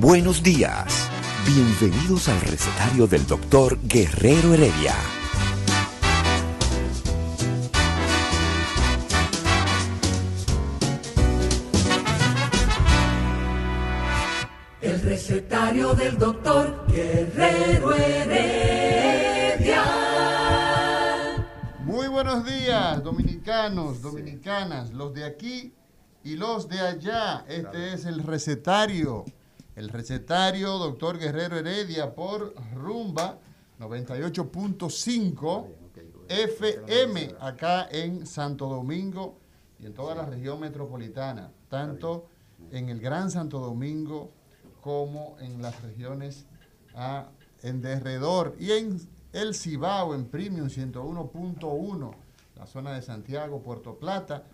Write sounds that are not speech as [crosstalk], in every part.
Buenos días. Bienvenidos al recetario del doctor Guerrero Heredia. El recetario del doctor Guerrero Heredia. Muy buenos días, dominicanos, dominicanas, los de aquí y los de allá. Este es el recetario el recetario doctor Guerrero Heredia por Rumba 98.5 FM acá en Santo Domingo y en toda la región metropolitana, tanto en el Gran Santo Domingo como en las regiones en derredor y en el Cibao en Premium 101.1, la zona de Santiago, Puerto Plata.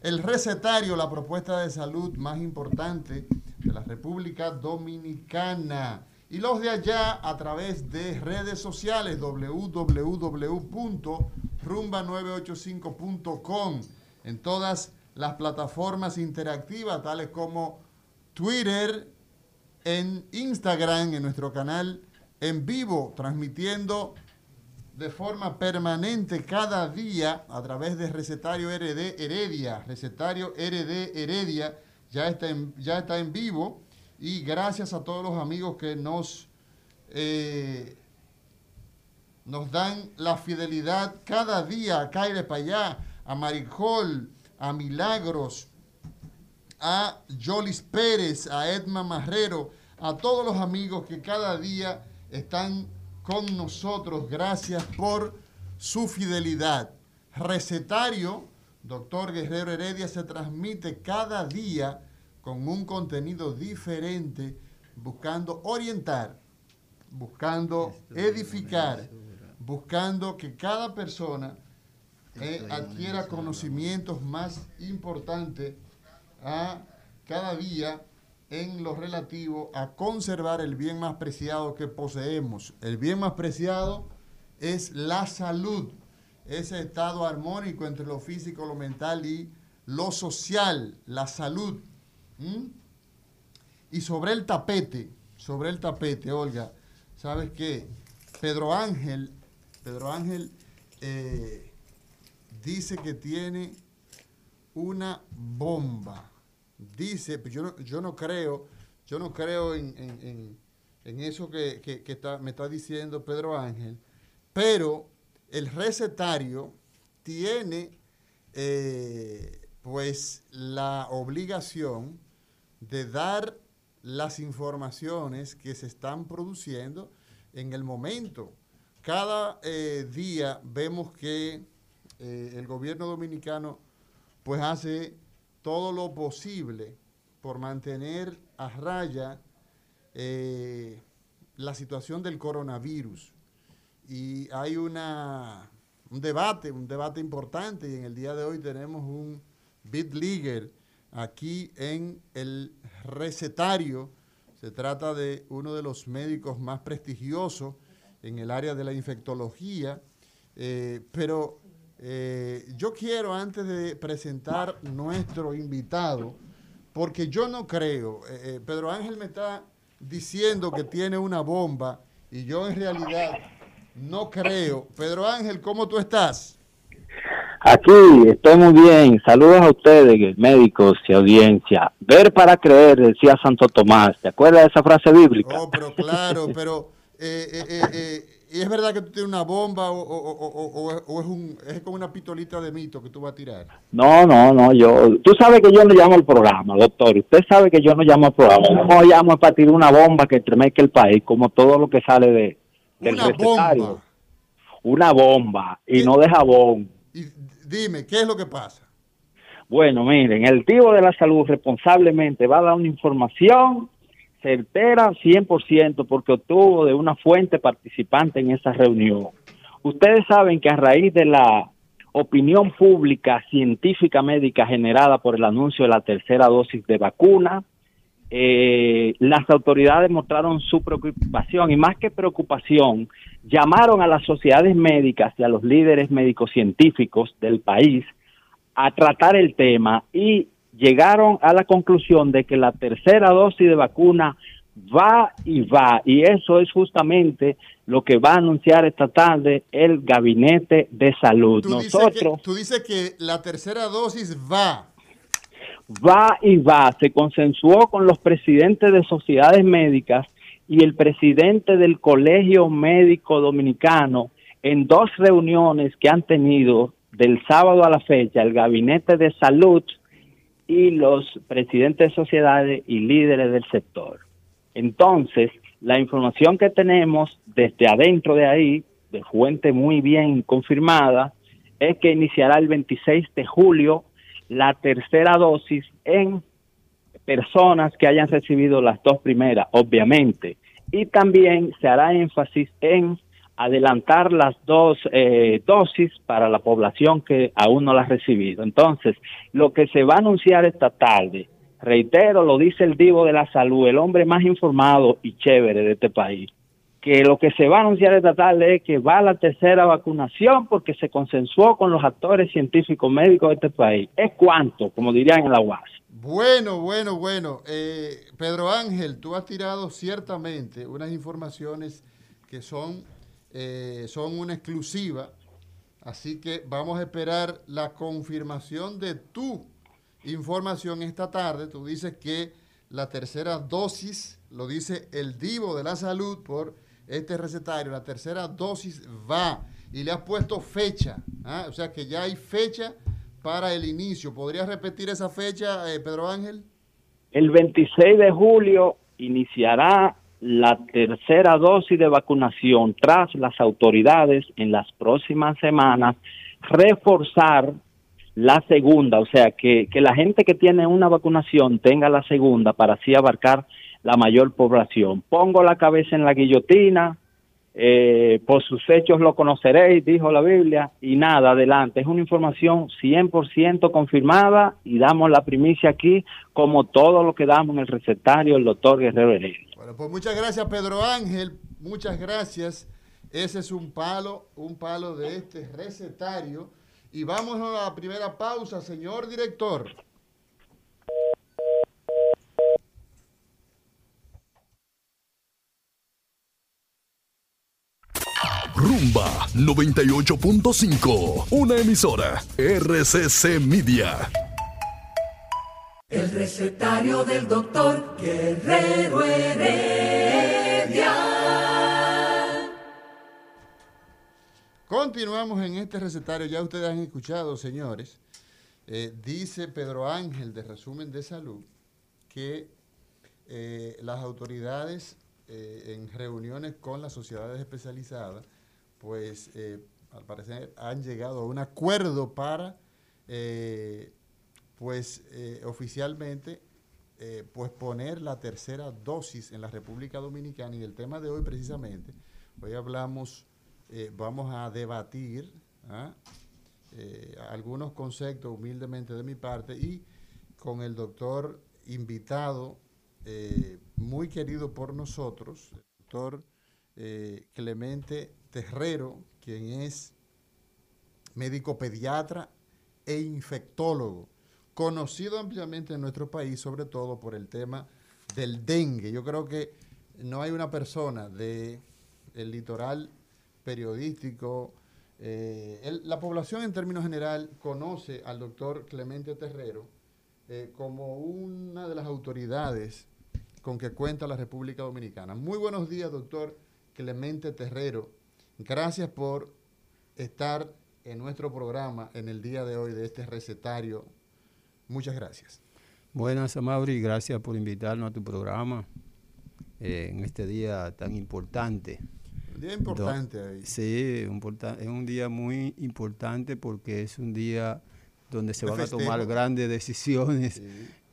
El recetario, la propuesta de salud más importante de la República Dominicana. Y los de allá a través de redes sociales www.rumba985.com en todas las plataformas interactivas tales como Twitter, en Instagram, en nuestro canal en vivo, transmitiendo de forma permanente cada día a través de Recetario RD Heredia, Recetario RD Heredia ya está en, ya está en vivo y gracias a todos los amigos que nos, eh, nos dan la fidelidad cada día a Caire para allá, a Maricol, a Milagros, a Jolis Pérez, a Edma Marrero, a todos los amigos que cada día están con nosotros. Gracias por su fidelidad. Recetario Doctor Guerrero Heredia se transmite cada día con un contenido diferente, buscando orientar, buscando edificar, buscando que cada persona eh, adquiera conocimientos más importantes a cada día en lo relativo a conservar el bien más preciado que poseemos. El bien más preciado es la salud ese estado armónico entre lo físico, lo mental y lo social, la salud. Y sobre el tapete, sobre el tapete, Olga, ¿sabes qué? Pedro Ángel, Pedro Ángel eh, dice que tiene una bomba. Dice, yo no, yo no creo, yo no creo en, eso que, me está diciendo Pedro Ángel, pero el recetario tiene eh, pues la obligación de dar las informaciones que se están produciendo en el momento. Cada eh, día vemos que eh, el gobierno dominicano pues hace todo lo posible por mantener a raya la situación del coronavirus y hay una, un debate, un debate importante y en el día de hoy tenemos un bit leaguer aquí en el recetario. Se trata de uno de los médicos más prestigiosos en el área de la infectología, eh, pero eh, yo quiero antes de presentar nuestro invitado, porque yo no creo, eh, Pedro Ángel me está diciendo que tiene una bomba y yo en realidad no creo. Pedro Ángel, ¿cómo tú estás? Aquí estoy muy bien. Saludos a ustedes, médicos y audiencia. Ver para creer, decía Santo Tomás. ¿Te acuerdas de esa frase bíblica? Oh, pero claro, pero eh, eh, eh, ¿y es verdad que tú tienes una bomba o, es, un, es como una pitolita de mito que tú vas a tirar? No, no, no. yo Tú sabes que yo no llamo al programa, doctor. Usted sabe que yo no llamo al programa. No llamo para tirar una bomba que estremezca el país, como todo lo que sale de, una bomba. una bomba y no de jabón. Y dime, ¿qué es lo que pasa? Bueno, miren, el tío de la salud responsablemente va a dar una información certera 100% porque obtuvo de una fuente participante en esa reunión. Ustedes saben que a raíz de la opinión pública científica médica generada por el anuncio de la tercera dosis de vacuna, eh, las autoridades mostraron su preocupación y más que preocupación, llamaron a las sociedades médicas y a los líderes médicos científicos del país a tratar el tema y llegaron a la conclusión de que la tercera dosis de vacuna va y va y eso es justamente lo que va a anunciar esta tarde el gabinete de salud. Nosotros tú dices que la tercera dosis va va y va, se consensuó con los presidentes de sociedades médicas y el presidente del Colegio Médico Dominicano en dos reuniones que han tenido del sábado a la fecha el Gabinete de Salud y los presidentes de sociedades y líderes del sector. Entonces, la información que tenemos desde adentro de ahí, de fuente muy bien confirmada, es que iniciará el 26 de julio la tercera dosis en personas que hayan recibido las dos primeras, obviamente. Y también se hará énfasis en adelantar las dos eh, dosis para la población que aún no la ha recibido. Entonces, lo que se va a anunciar esta tarde, reitero, lo dice el divo de la salud, el hombre más informado y chévere de este país, que lo que se va a anunciar esta tarde es que va a la tercera vacunación porque se consensuó con los actores científicos médicos de este país. ¿Es cuánto, como dirían en la UAS? Bueno, bueno, bueno. Eh, Pedro Ángel, tú has tirado ciertamente unas informaciones que son eh, son una exclusiva, así que vamos a esperar la confirmación de tu información esta tarde. Tú dices que la tercera dosis, lo dice el divo de la salud por este recetario, la tercera dosis va y le has puesto fecha, ¿ah? o sea que ya hay fecha para el inicio. ¿Podrías repetir esa fecha, eh, Pedro Ángel? El 26 de julio iniciará la tercera dosis de vacunación tras las autoridades en las próximas semanas reforzar la segunda, o sea, que, que la gente que tiene una vacunación tenga la segunda para así abarcar la mayor población. Pongo la cabeza en la guillotina, eh, por sus hechos lo conoceréis, dijo la Biblia, y nada, adelante. Es una información 100% confirmada y damos la primicia aquí, como todo lo que damos en el recetario el doctor Guerrero Heredia. Bueno, pues muchas gracias, Pedro Ángel, muchas gracias. Ese es un palo, un palo de este recetario. Y vamos a la primera pausa, señor director. Rumba 98.5, una emisora RCC Media. El recetario del doctor Guerrero Heredia. Continuamos en este recetario, ya ustedes han escuchado, señores. Eh, dice Pedro Ángel de Resumen de Salud que eh, las autoridades eh, en reuniones con las sociedades especializadas pues eh, al parecer han llegado a un acuerdo para, eh, pues eh, oficialmente, pues poner la tercera dosis en la República Dominicana. Y el tema de hoy precisamente, hoy hablamos, vamos a debatir ¿ah? algunos conceptos humildemente de mi parte y con el doctor invitado, muy querido por nosotros, el doctor Clemente Terrero, quien es médico pediatra e infectólogo, conocido ampliamente en nuestro país, sobre todo por el tema del dengue. Yo creo que no hay una persona del litoral periodístico, eh, la población en términos general conoce al doctor Clemente Terrero eh, como una de las autoridades con que cuenta la República Dominicana. Muy buenos días, doctor Clemente Terrero. Gracias por estar en nuestro programa en el día de hoy de este recetario. Muchas gracias. Buenas, Amaury, gracias por invitarnos a tu programa eh, en este día tan importante. Día importante ahí. Sí, es un día muy importante porque es un día donde se van a tomar grandes decisiones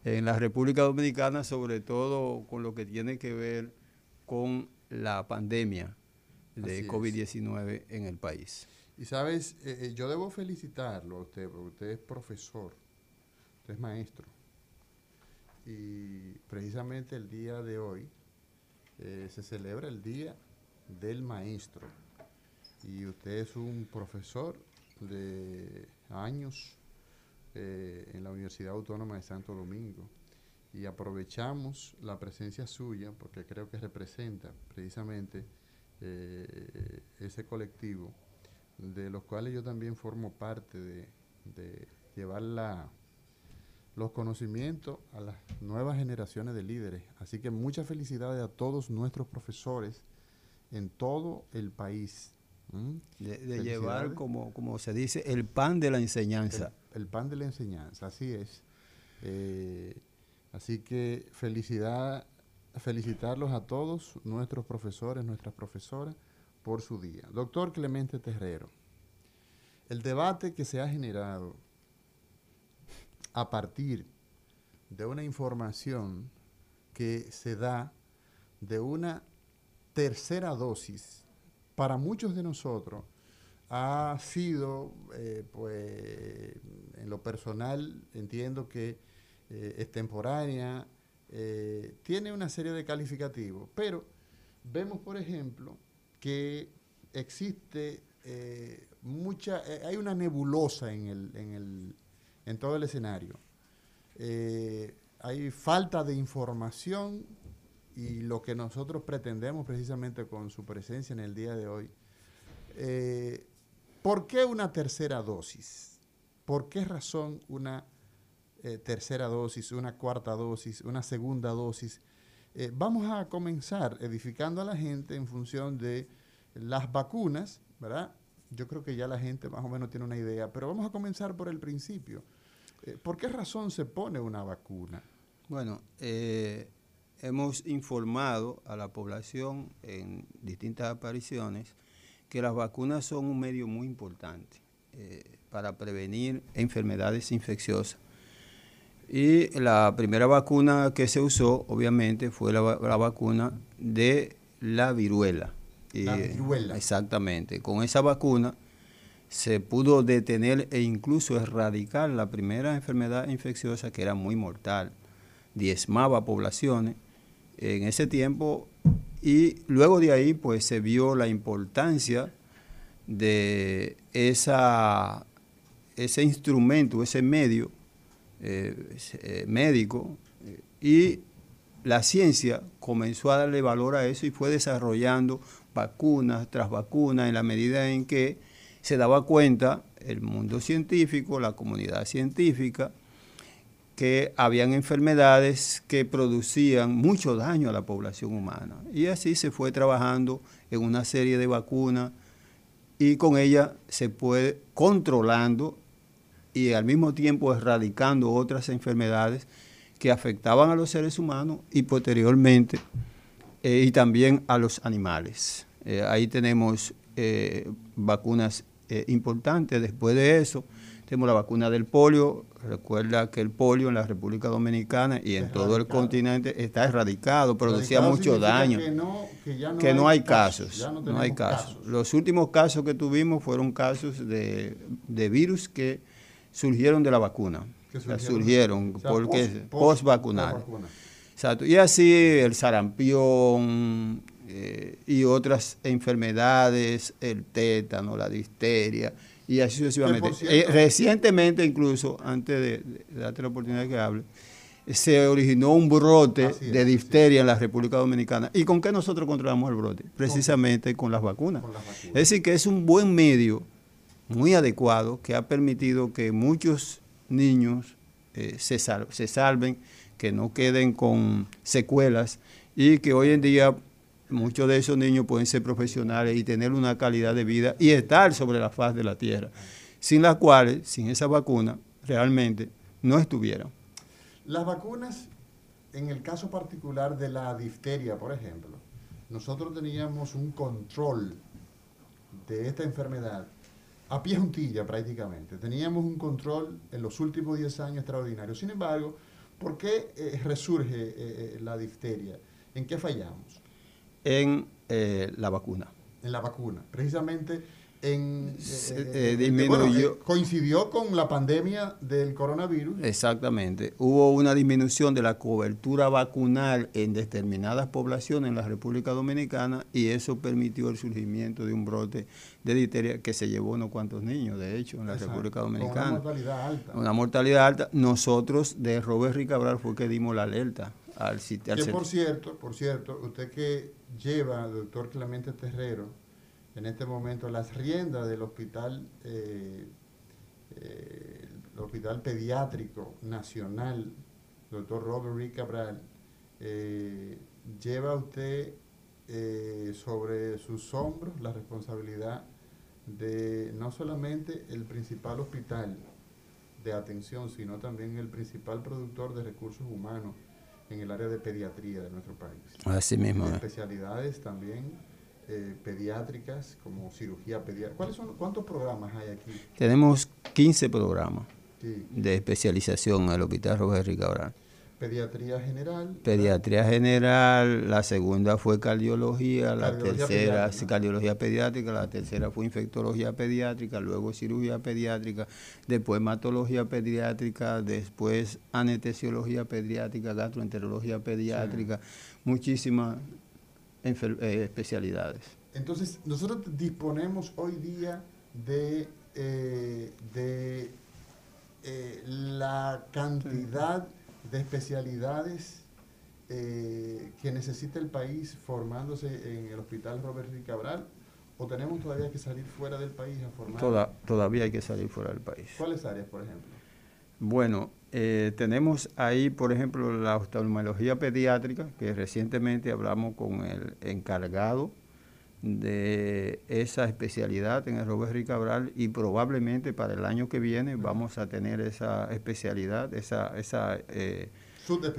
en la República Dominicana, sobre todo con lo que tiene que ver con la pandemia de COVID-19 en el país. Y sabes, eh, eh, yo debo felicitarlo a usted, porque usted es profesor, usted es maestro. Y precisamente el día de hoy eh, se celebra el Día del Maestro. Y usted es un profesor de años en la Universidad Autónoma de Santo Domingo. Y aprovechamos la presencia suya porque creo que representa precisamente ese colectivo de los cuales yo también formo parte de, llevar los conocimientos a las nuevas generaciones de líderes. Así que muchas felicidades a todos nuestros profesores en todo el país. De, llevar, como, como se dice, el pan de la enseñanza. El, pan de la enseñanza, así es. Eh, así que felicidad, felicitarlos a todos nuestros profesores, nuestras profesoras por su día. Doctor Clemente Terrero, el debate que se ha generado a partir de una información que se da de una tercera dosis para muchos de nosotros ha sido, eh, pues, en lo personal entiendo que eh, es temporánea, eh, tiene una serie de calificativos, pero vemos, por ejemplo, que existe eh, mucha, eh, hay una nebulosa en, el, en, el, en todo el escenario. Hay falta de información y lo que nosotros pretendemos precisamente con su presencia en el día de hoy. ¿Por qué una tercera dosis? ¿Por qué razón una tercera dosis, una cuarta dosis, una segunda dosis? vamos a comenzar edificando a la gente en función de las vacunas, ¿verdad? Yo creo que ya la gente más o menos tiene una idea, pero vamos a comenzar por el principio. Eh, ¿Por qué razón se pone una vacuna? Bueno, eh, hemos informado a la población en distintas apariciones que las vacunas son un medio muy importante eh, para prevenir enfermedades infecciosas. Y la primera vacuna que se usó, obviamente, fue la vacuna de la viruela. La viruela. Exactamente. Con esa vacuna se pudo detener e incluso erradicar la primera enfermedad infecciosa que era muy mortal, diezmaba poblaciones en ese tiempo y luego de ahí pues se vio la importancia de esa, ese instrumento, ese medio eh, eh, médico y la ciencia comenzó a darle valor a eso y fue desarrollando vacunas tras vacunas en la medida en que se daba cuenta el mundo científico, la comunidad científica, que habían enfermedades que producían mucho daño a la población humana. Y así se fue trabajando en una serie de vacunas y con ella se puede controlando y al mismo tiempo erradicando otras enfermedades que afectaban a los seres humanos y posteriormente eh, y también a los animales. Eh, ahí tenemos eh, vacunas importantes. Después de eso, tenemos la vacuna del polio. Recuerda que el polio en la República Dominicana y en todo el continente está erradicado, producía mucho daño. Que no, hay casos. no, hay casos. Los últimos casos que tuvimos fueron casos de, de virus que surgieron de la vacuna surgieron, porque post, vacunal. Y así el sarampión eh, y otras enfermedades, el tétano, la difteria, y así sucesivamente. Eh, recientemente, incluso, antes de, darte la oportunidad de que hable, se originó un brote de difteria en la República Dominicana. ¿Y con qué nosotros controlamos el brote? Precisamente con las vacunas. Es decir, que es un buen medio, muy adecuado, que ha permitido que muchos niños eh, se, se salven, que no queden con secuelas y que hoy en día muchos de esos niños pueden ser profesionales y tener una calidad de vida y estar sobre la faz de la tierra, sin las cuales, sin esa vacuna, realmente no estuvieran. Las vacunas, en el caso particular de la difteria, por ejemplo, nosotros teníamos un control de esta enfermedad a pie juntilla prácticamente. Teníamos un control en los últimos 10 años extraordinario. Sin embargo, ¿por qué eh, resurge eh, eh, la difteria? ¿En qué fallamos? En la vacuna. En la vacuna. Precisamente en, eh, disminuyó. Eh, coincidió con la pandemia del coronavirus. Exactamente. Hubo una disminución de la cobertura vacunal en determinadas poblaciones en la República Dominicana y eso permitió el surgimiento de un brote de difteria que se llevó unos cuantos niños, de hecho, en la República Dominicana. una mortalidad alta. Una mortalidad alta. Nosotros de Robert Ricabral fue que dimos la alerta al sitio. Que por cierto, por cierto, usted que lleva, doctor Clemente Terrero, en este momento las riendas del hospital, eh, eh, el Hospital Pediátrico Nacional, doctor Robert Rick Cabral, eh, lleva usted sobre sus hombros la responsabilidad de no solamente el principal hospital de atención, sino también el principal productor de recursos humanos en el área de pediatría de nuestro país. Así mismo. Especialidades también eh, pediátricas, como cirugía pediátrica. ¿Cuáles son, ¿Cuántos programas hay aquí? Tenemos 15 programas de especialización en el Hospital Roberto Cabral. Pediatría general. Pediatría general, la segunda fue cardiología, la tercera pediátrica. cardiología pediátrica, la tercera fue infectología pediátrica, luego cirugía pediátrica, después hematología pediátrica, después anestesiología pediátrica, gastroenterología pediátrica, muchísimas eh, especialidades. Entonces, nosotros disponemos hoy día de, eh, de eh, la cantidad de especialidades que necesita el país formándose en el Hospital Robert Rick Cabral o tenemos todavía que salir fuera del país a formar? todavía hay que salir fuera del país. ¿Cuáles áreas, por ejemplo? Bueno, eh, tenemos ahí, por ejemplo, la oftalmología pediátrica, que recientemente hablamos con el encargado de esa especialidad en el Robert Cabral y probablemente para el año que viene vamos a tener esa especialidad, esa, esa eh,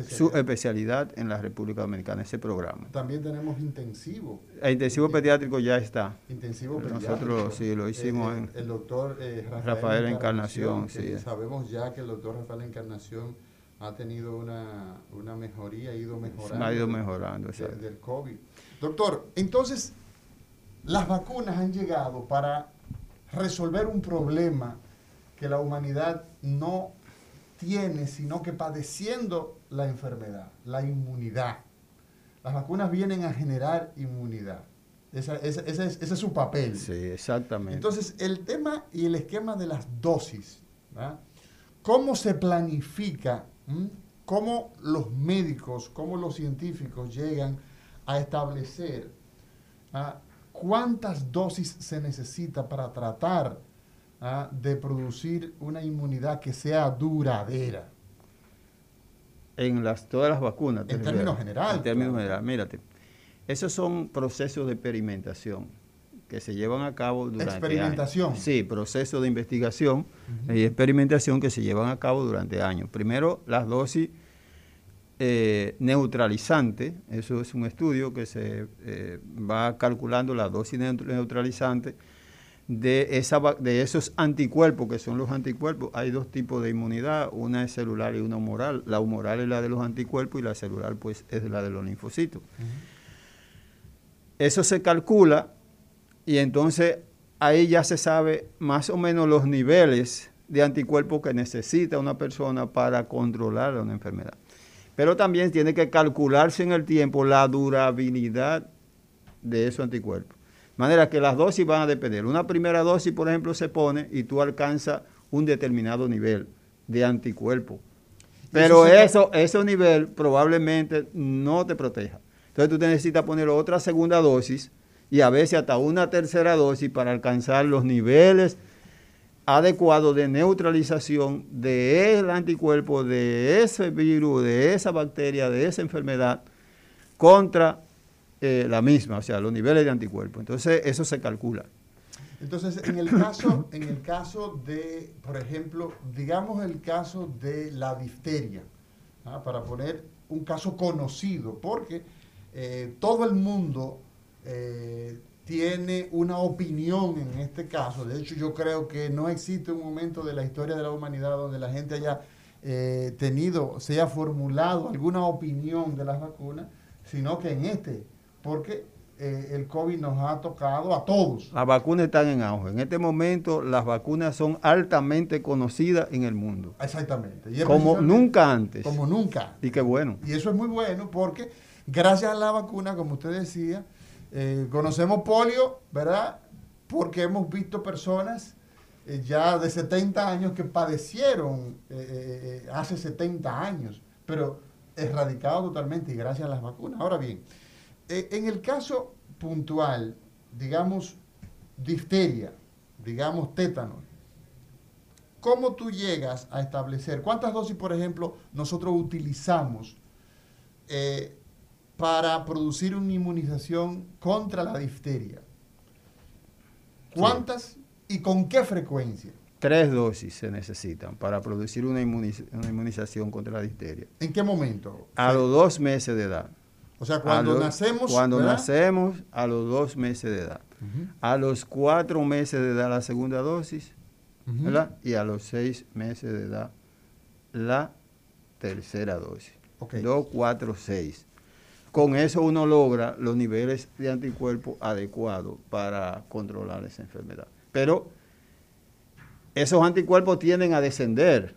su especialidad en la República Dominicana, ese programa. También tenemos intensivo. El intensivo pediátrico ya está. Intensivo pediátrico. Nosotros sí lo hicimos en el doctor eh, Rafael, Encarnación. sí. Sabemos ya que el doctor Rafael Encarnación ha tenido una, una mejoría, ha ido mejorando. Ha ido mejorando, exacto. Del COVID. Doctor, entonces, las vacunas han llegado para resolver un problema que la humanidad no tiene, sino que padeciendo la enfermedad, la inmunidad. Las vacunas vienen a generar inmunidad. ese, es, su papel. Sí, exactamente. Entonces, el tema y el esquema de las dosis, ¿cómo se planifica? ¿Cómo los médicos, cómo los científicos llegan a establecer cuántas dosis se necesita para tratar de producir una inmunidad que sea duradera? En las, todas las vacunas. En términos generales. En términos generales, mírate. Esos son procesos de experimentación que se llevan a cabo durante ¿Experimentación? Sí, procesos de investigación y experimentación que se llevan a cabo durante años. Primero, las dosis eh, neutralizantes, eso es un estudio que se eh, va calculando la dosis neutralizante de, esa, de esos anticuerpos, que son los anticuerpos, hay dos tipos de inmunidad, una es celular y una humoral. La humoral es la de los anticuerpos y la celular pues es la de los linfocitos. Eso se calcula y entonces ahí ya se sabe más o menos los niveles de anticuerpos que necesita una persona para controlar una enfermedad. Pero también tiene que calcularse en el tiempo la durabilidad de esos anticuerpos manera que las dosis van a depender. Una primera dosis, por ejemplo, se pone y tú alcanzas un determinado nivel de anticuerpo. Pero eso, ese nivel probablemente no te proteja. Entonces tú necesitas poner otra segunda dosis y a veces hasta una tercera dosis para alcanzar los niveles adecuados de neutralización del anticuerpo, de ese virus, de esa bacteria, de esa enfermedad contra eh, la misma, o sea, los niveles de anticuerpos. Entonces, eso se calcula. Entonces, en el caso, en el caso de, por ejemplo, digamos el caso de la difteria, ¿ah? para poner un caso conocido, porque eh, todo el mundo eh, tiene una opinión en este caso. De hecho, yo creo que no existe un momento de la historia de la humanidad donde la gente haya tenido, se haya formulado alguna opinión de las vacunas, sino que en este, porque eh, el COVID nos ha tocado a todos. Las vacunas están en auge. En este momento las vacunas son altamente conocidas en el mundo. Exactamente. Y Como nunca antes. Como nunca. Y qué bueno. Y eso es muy bueno porque gracias a la vacuna, como usted decía, eh, conocemos polio, ¿verdad? Porque hemos visto personas eh, ya de 70 años que padecieron hace 70 años, pero erradicado totalmente y gracias a las vacunas. Ahora bien, en el caso puntual, digamos, difteria, digamos, tétano, ¿cómo tú llegas a establecer cuántas dosis, por ejemplo, nosotros utilizamos eh, para producir una inmunización contra la difteria? ¿Cuántas y con qué frecuencia? Tres dosis se necesitan para producir una, inmuniz- una inmunización contra la difteria. ¿En qué momento? A los dos meses de edad. O sea, cuando los- nacemos. Cuando ¿verdad? nacemos, a los dos meses de edad. A los cuatro meses de edad la segunda dosis. ¿verdad? Y a los seis meses de edad la tercera dosis. Dos, cuatro, seis. Con eso uno logra los niveles de anticuerpos adecuados para controlar esa enfermedad. Pero esos anticuerpos tienden a descender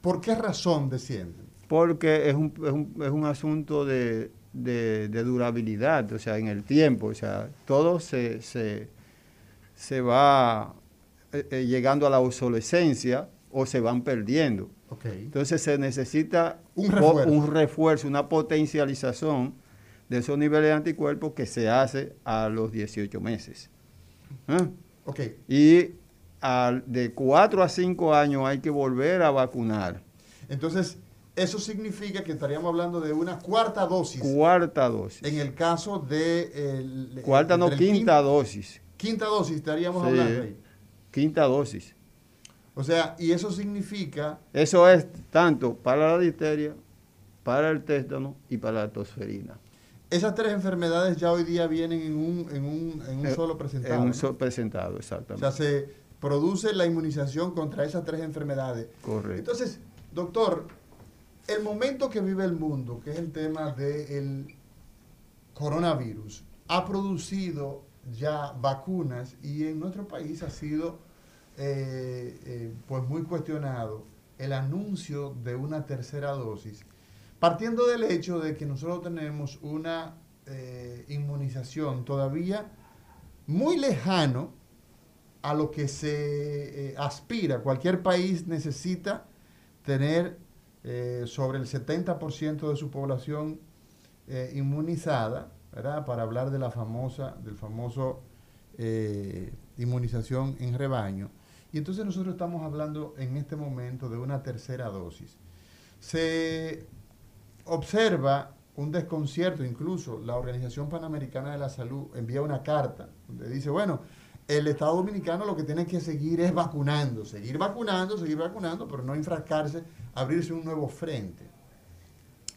¿Por qué razón descienden? porque es un, es un, es un asunto de, de- de durabilidad, o sea, en el tiempo, o sea, todo se, se, se va eh, eh, llegando a la obsolescencia o se van perdiendo. Entonces se necesita Un refuerzo. un refuerzo, una potencialización de esos niveles de anticuerpos que se hace a los 18 meses. Ok. Y al- de 4 a 5 años hay que volver a vacunar. Entonces, eso significa que estaríamos hablando de una cuarta dosis. Cuarta dosis. En el caso de. el- Cuarta no, quinta quin- dosis. Quinta dosis estaríamos Sí. hablando ahí. Quinta dosis. O sea, y eso significa. Eso es tanto para la difteria, para el tétano y para la tosferina. Esas tres enfermedades ya hoy día vienen en un, en un, en un Eh, solo presentado. En un ¿no? so- presentado, O exactamente. sea, se produce la inmunización contra esas tres enfermedades. Correcto. Entonces, doctor, el momento que vive el mundo, que es el tema del coronavirus, ha producido ya vacunas y en nuestro país ha sido eh, eh, pues muy cuestionado el anuncio de una tercera dosis, partiendo del hecho de que nosotros tenemos una eh, inmunización todavía muy lejano a lo que se aspira. Cualquier país necesita tener eh, sobre el 70% de su población eh, inmunizada. Para hablar de la famosa, del famoso eh, inmunización en rebaño. Y entonces nosotros estamos hablando en este momento de una tercera dosis. Se observa un desconcierto, incluso la Organización Panamericana de la Salud envía una carta donde dice, bueno, el Estado Dominicano lo que tiene que seguir es vacunando, seguir vacunando, seguir vacunando, pero no enfrascarse, abrirse un nuevo frente.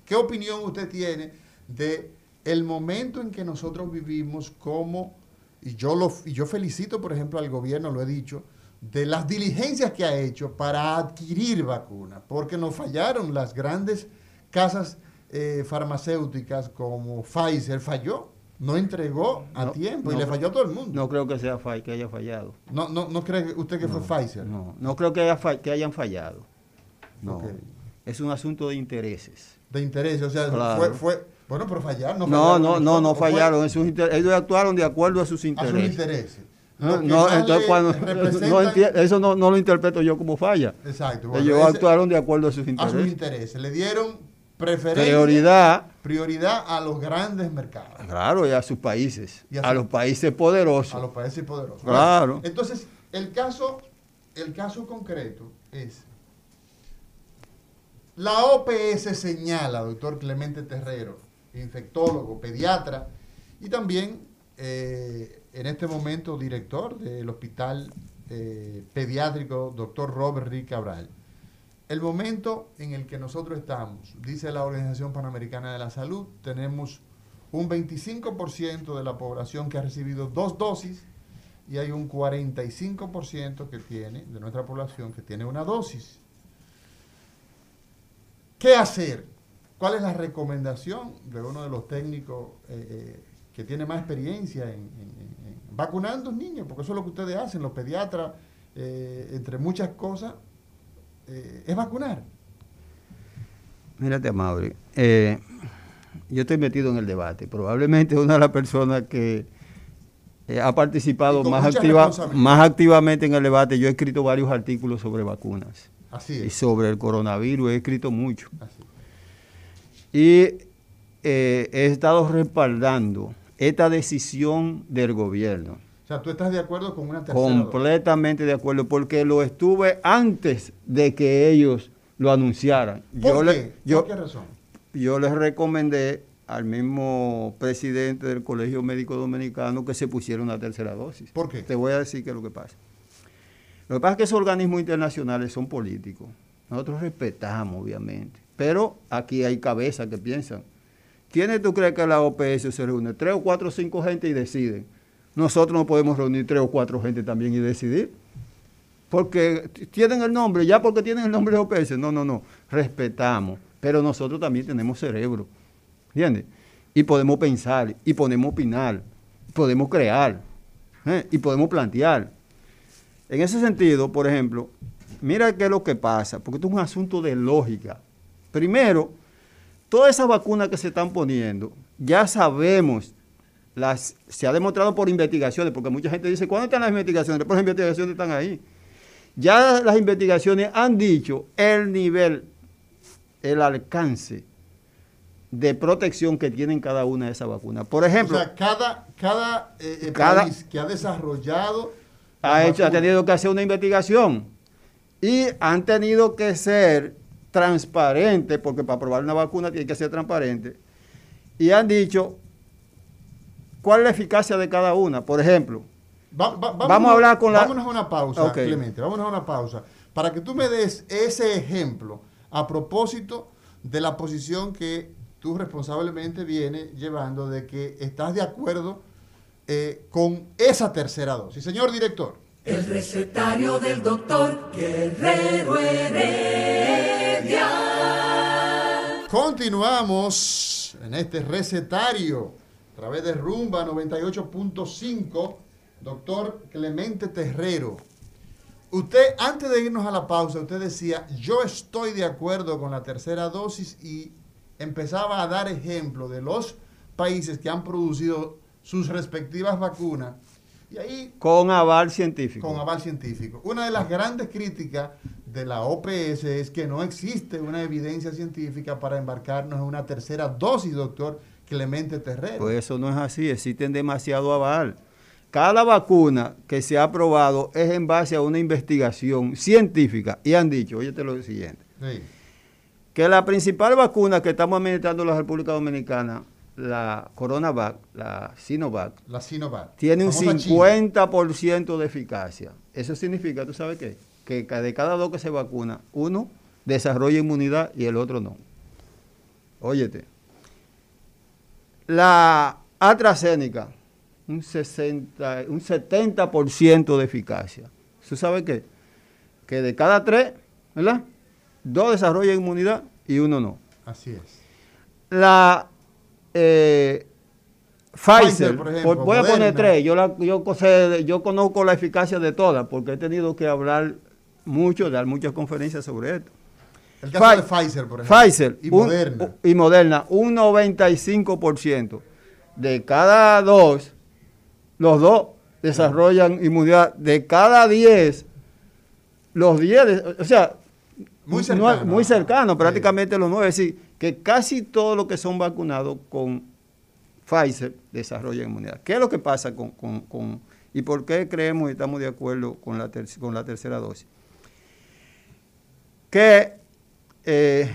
¿Qué opinión usted tiene de el momento en que nosotros vivimos como, y yo, lo, y yo felicito, por ejemplo, al gobierno, lo he dicho, de las diligencias que ha hecho para adquirir vacunas, porque nos fallaron las grandes casas eh, farmacéuticas como Pfizer, falló, no entregó a No, tiempo y le falló a todo el mundo. No creo que sea que haya fallado. No, no, no cree usted que fue Pfizer. No, no creo que, haya que hayan fallado. No. Es un asunto de intereses. De interés, o sea, Claro. fue, fue, bueno, pero fallaron. No, No, fallaron no, no, no ¿o fue fallaron. sus inter- ellos actuaron de acuerdo a sus A sus intereses. intereses. No, más entonces cuando, representan- no eso no, no lo interpreto yo como falla. Exacto. bueno, ellos ese- actuaron de acuerdo a sus a sus intereses. intereses. Le dieron preferencia. Prioridad, Prioridad a los grandes mercados. claro, y a sus países, Y a los países poderosos. A los países poderosos. Claro. Bueno, entonces, el caso, el caso concreto es. La OPS señala, doctor Clemente Terrero, infectólogo, pediatra y también eh, en este momento director del Hospital eh, Pediátrico, doctor Robert Rick Cabral. El momento en el que nosotros estamos, dice la Organización Panamericana de la Salud, tenemos un 25% de la población que ha recibido dos dosis y hay un 45% que tiene, de nuestra población, que tiene una dosis. ¿Qué hacer? ¿Cuál es la recomendación de uno de los técnicos eh, eh, que tiene más experiencia en, en- en vacunando niños? Porque eso es lo que ustedes hacen, los pediatras, eh, entre muchas cosas, es vacunar. Mírate, Mauri. yo estoy metido en el debate. Probablemente una de las personas que ha participado más, activa- más activamente en el debate. Yo he escrito varios artículos sobre vacunas Así y sobre el coronavirus. He escrito mucho. Así es. Y eh, he estado respaldando esta decisión del gobierno. O sea, tú estás de acuerdo con una tercera dosis? Completamente de acuerdo, porque lo estuve antes de que ellos lo anunciaran. ¿Por Yo, qué? le- yo, ¿Por qué razón? yo les recomendé al mismo presidente del Colegio Médico Dominicano que se pusiera una tercera dosis. ¿Por qué? Te voy a decir qué es lo que pasa. Lo que pasa es que esos organismos internacionales son políticos. Nosotros respetamos, obviamente. Pero aquí hay cabezas que piensan. ¿Quiénes tú crees que la OPS se reúne? Tres o cuatro o cinco gente y deciden. Nosotros no podemos reunir tres o cuatro gente también y decidir. Porque tienen el nombre, ya porque tienen el nombre de OPS. No, no, no. Respetamos. Pero nosotros también tenemos cerebro. ¿Entiendes? Y podemos pensar, y podemos opinar, podemos crear, ¿eh? y podemos plantear. En ese sentido, por ejemplo, mira qué es lo que pasa, porque esto es un asunto de lógica. Primero, todas esas vacunas que se están poniendo, ya sabemos, las, se ha demostrado por investigaciones, porque mucha gente dice, ¿cuándo están las investigaciones? Pues las investigaciones están ahí. Ya las investigaciones han dicho el nivel, el alcance de protección que tienen cada una de esas vacunas. Por ejemplo, o sea, cada, cada, eh, eh, Cada- país que ha desarrollado ha, hecho, tenido que hacer una investigación y han tenido que ser transparentes, porque para probar una vacuna tiene que ser transparente, y han dicho cuál es la eficacia de cada una. Por ejemplo, Va- va- vámonos- Vamos a hablar con la- Vámonos a una pausa, Ok. Clemente, vámonos a una pausa. Para que tú me des ese ejemplo a propósito de la posición que tú responsablemente vienes llevando de que estás de acuerdo eh, con esa tercera dosis. Señor director. El recetario del doctor Guerrero Heredia. Continuamos en este recetario a través de Rumba 98.5, doctor Clemente Terrero. Usted, antes de irnos a la pausa, usted decía, yo estoy de acuerdo con la tercera dosis y empezaba a dar ejemplo de los países que han producido sus respectivas vacunas. Y ahí con aval científico. con aval científico. Una de las grandes críticas de la OPS es que no existe una evidencia científica para embarcarnos en una tercera dosis, doctor Clemente Terrero. Pues eso no es así, existen demasiado aval. Cada vacuna que se ha aprobado es en base a una investigación científica y han dicho, oye, lo siguiente, Sí. que la principal vacuna que estamos administrando en la República Dominicana, la CoronaVac, la Sinovac, La Sinovac. tiene un famosa China. 50% de eficacia. Eso significa, ¿tú sabes qué? Que de cada dos que se vacuna, uno desarrolla inmunidad y el otro no. Óyete. La AstraZeneca, un, 60, un 70% de eficacia. ¿Tú sabes qué? Que de cada tres, ¿verdad? Dos desarrollan inmunidad y uno no Así es. la eh, Pfizer, por ejemplo, por- voy a Moderna. poner tres, yo, la- yo, cose- yo conozco la eficacia de todas porque he tenido que hablar mucho, dar muchas conferencias sobre esto. El caso de Pfizer, por ejemplo. Pfizer Y un- Moderna. y Moderna, un 95% de cada dos, los dos desarrollan inmunidad. De cada 10, los 10, de- o sea, Muy no- cercano. muy cercano, Sí. prácticamente los nueve. Es decir, que casi todos los que son vacunados con Pfizer desarrollan inmunidad. ¿Qué es lo que pasa con, con- con- y por qué creemos y estamos de acuerdo con la, ter- con la tercera dosis? Que eh,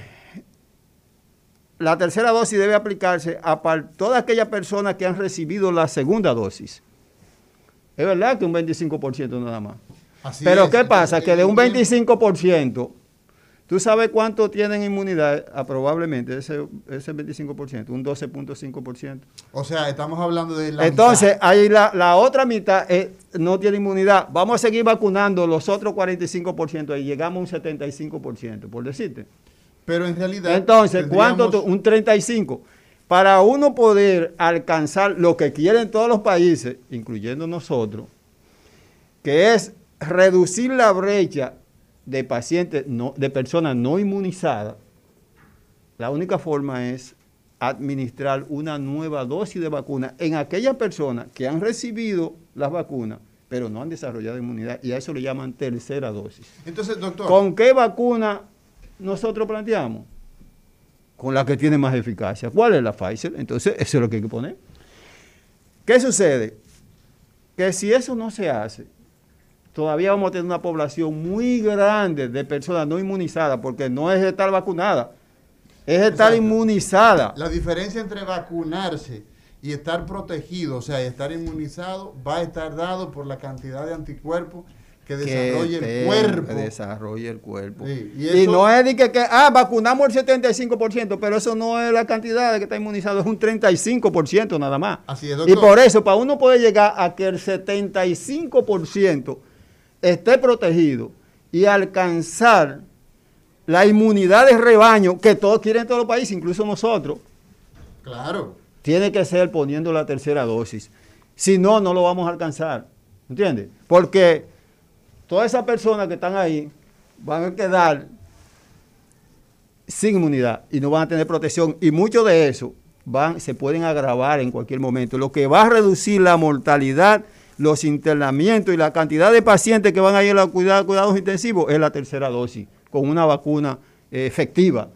la tercera dosis debe aplicarse a todas aquellas personas que han recibido la segunda dosis. Es verdad que un 25% nada más. Así Pero es. ¿qué pasa? Que de un Incluye- 25%, ¿Tú sabes cuánto tienen inmunidad? Ah, probablemente ese, ese 25%, un 12.5%. O sea, estamos hablando de la Entonces, mitad. ahí la, la otra mitad eh, no tiene inmunidad. Vamos a seguir vacunando los otros 45% y llegamos a un 75%, por decirte. Pero en realidad. Entonces, ¿cuánto? tú- Un 35. Para uno poder alcanzar lo que quieren todos los países, incluyendo nosotros, que es reducir la brecha de pacientes, no, de personas no inmunizadas, la única forma es administrar una nueva dosis de vacuna en aquellas personas que han recibido las vacunas, pero no han desarrollado inmunidad, y a eso le llaman tercera dosis. Entonces, doctor. ¿Con qué vacuna nosotros planteamos? Con la que tiene más eficacia. ¿Cuál es la Pfizer? Entonces, eso es lo que hay que poner. ¿Qué sucede? Que si eso no se hace, todavía vamos a tener una población muy grande de personas no inmunizadas, porque no es estar vacunada, es estar inmunizada. La diferencia entre vacunarse y estar protegido, o sea, estar inmunizado, va a estar dado por la cantidad de anticuerpos que desarrolle que el cuerpo. Que desarrolle el cuerpo. Sí, y no es de que, que, ah, vacunamos el 75%, pero eso no es la cantidad de que está inmunizado, es un 35% nada más. Así es, y por eso, para uno poder llegar a que el 75% esté protegido y alcanzar la inmunidad de rebaño que todos quieren en todos los países, incluso nosotros, Claro. tiene que ser poniendo la tercera dosis. Si no, no lo vamos a alcanzar. ¿Entiendes? Porque todas esas personas que están ahí van a quedar sin inmunidad y no van a tener protección. Y muchos de esos van, se pueden agravar en cualquier momento. Lo que va a reducir la mortalidad, los internamientos y la cantidad de pacientes que van a ir a cuidados, cuidados intensivos es la tercera dosis, con una vacuna eh, efectiva,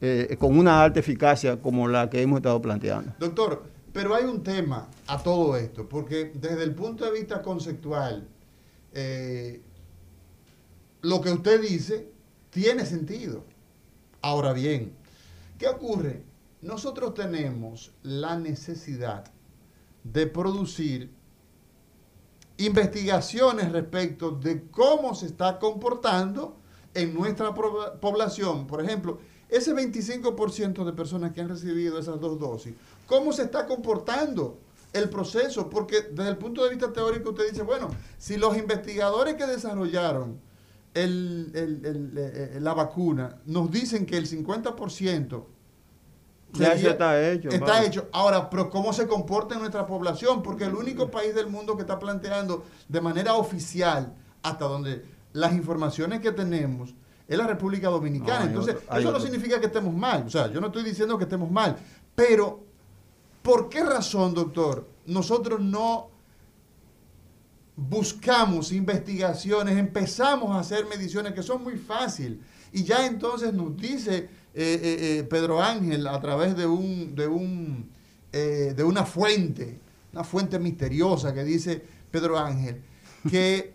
eh, con una alta eficacia como la que hemos estado planteando. Doctor, pero hay un tema a todo esto, porque desde el punto de vista conceptual, eh, lo que usted dice tiene sentido. Ahora bien, ¿qué ocurre? Nosotros tenemos la necesidad de producir investigaciones respecto de cómo se está comportando en nuestra población. Por ejemplo, ese 25% de personas que han recibido esas dos dosis, ¿cómo se está comportando el proceso? Porque desde el punto de vista teórico usted dice, bueno, si los investigadores que desarrollaron el- eh, la vacuna nos dicen que el 50% Ya eso está hecho, Está hecho. Ahora, pero ¿cómo se comporta en nuestra población? Porque el único país del mundo que está planteando de manera oficial, hasta donde las informaciones que tenemos, es la República Dominicana. No, Entonces, otro- eso no significa que estemos mal. O sea, yo no estoy diciendo que estemos mal. Pero, ¿por qué razón, doctor, nosotros no buscamos investigaciones, empezamos a hacer mediciones que son muy fáciles? Y ya entonces nos dice eh, eh, eh, Pedro Ángel a través de un, de un eh, de una fuente, una fuente misteriosa que dice Pedro Ángel, que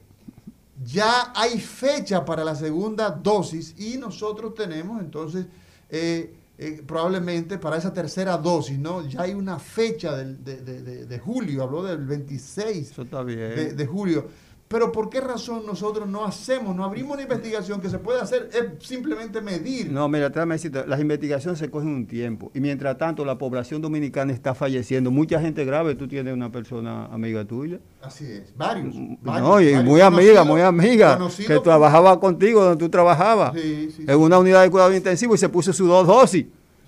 ya hay fecha para la segunda dosis y nosotros tenemos entonces eh, eh, probablemente para esa tercera dosis, ¿no? Ya hay una fecha del- de, de- de- de julio, habló del 26 Eso está bien. de julio. Pero ¿por qué razón nosotros no hacemos, no abrimos una investigación que se puede hacer? Es simplemente medir. No, mira, déjame decirte, las investigaciones se cogen un tiempo y mientras tanto la población dominicana está falleciendo. Mucha gente grave, tú tienes una persona amiga tuya. Así es, varios. no, varios, y varios muy amiga, muy amiga, que trabajaba contigo donde tú trabajabas, Sí, sí, en una unidad de cuidado intensivo y se puso sus dos dosis.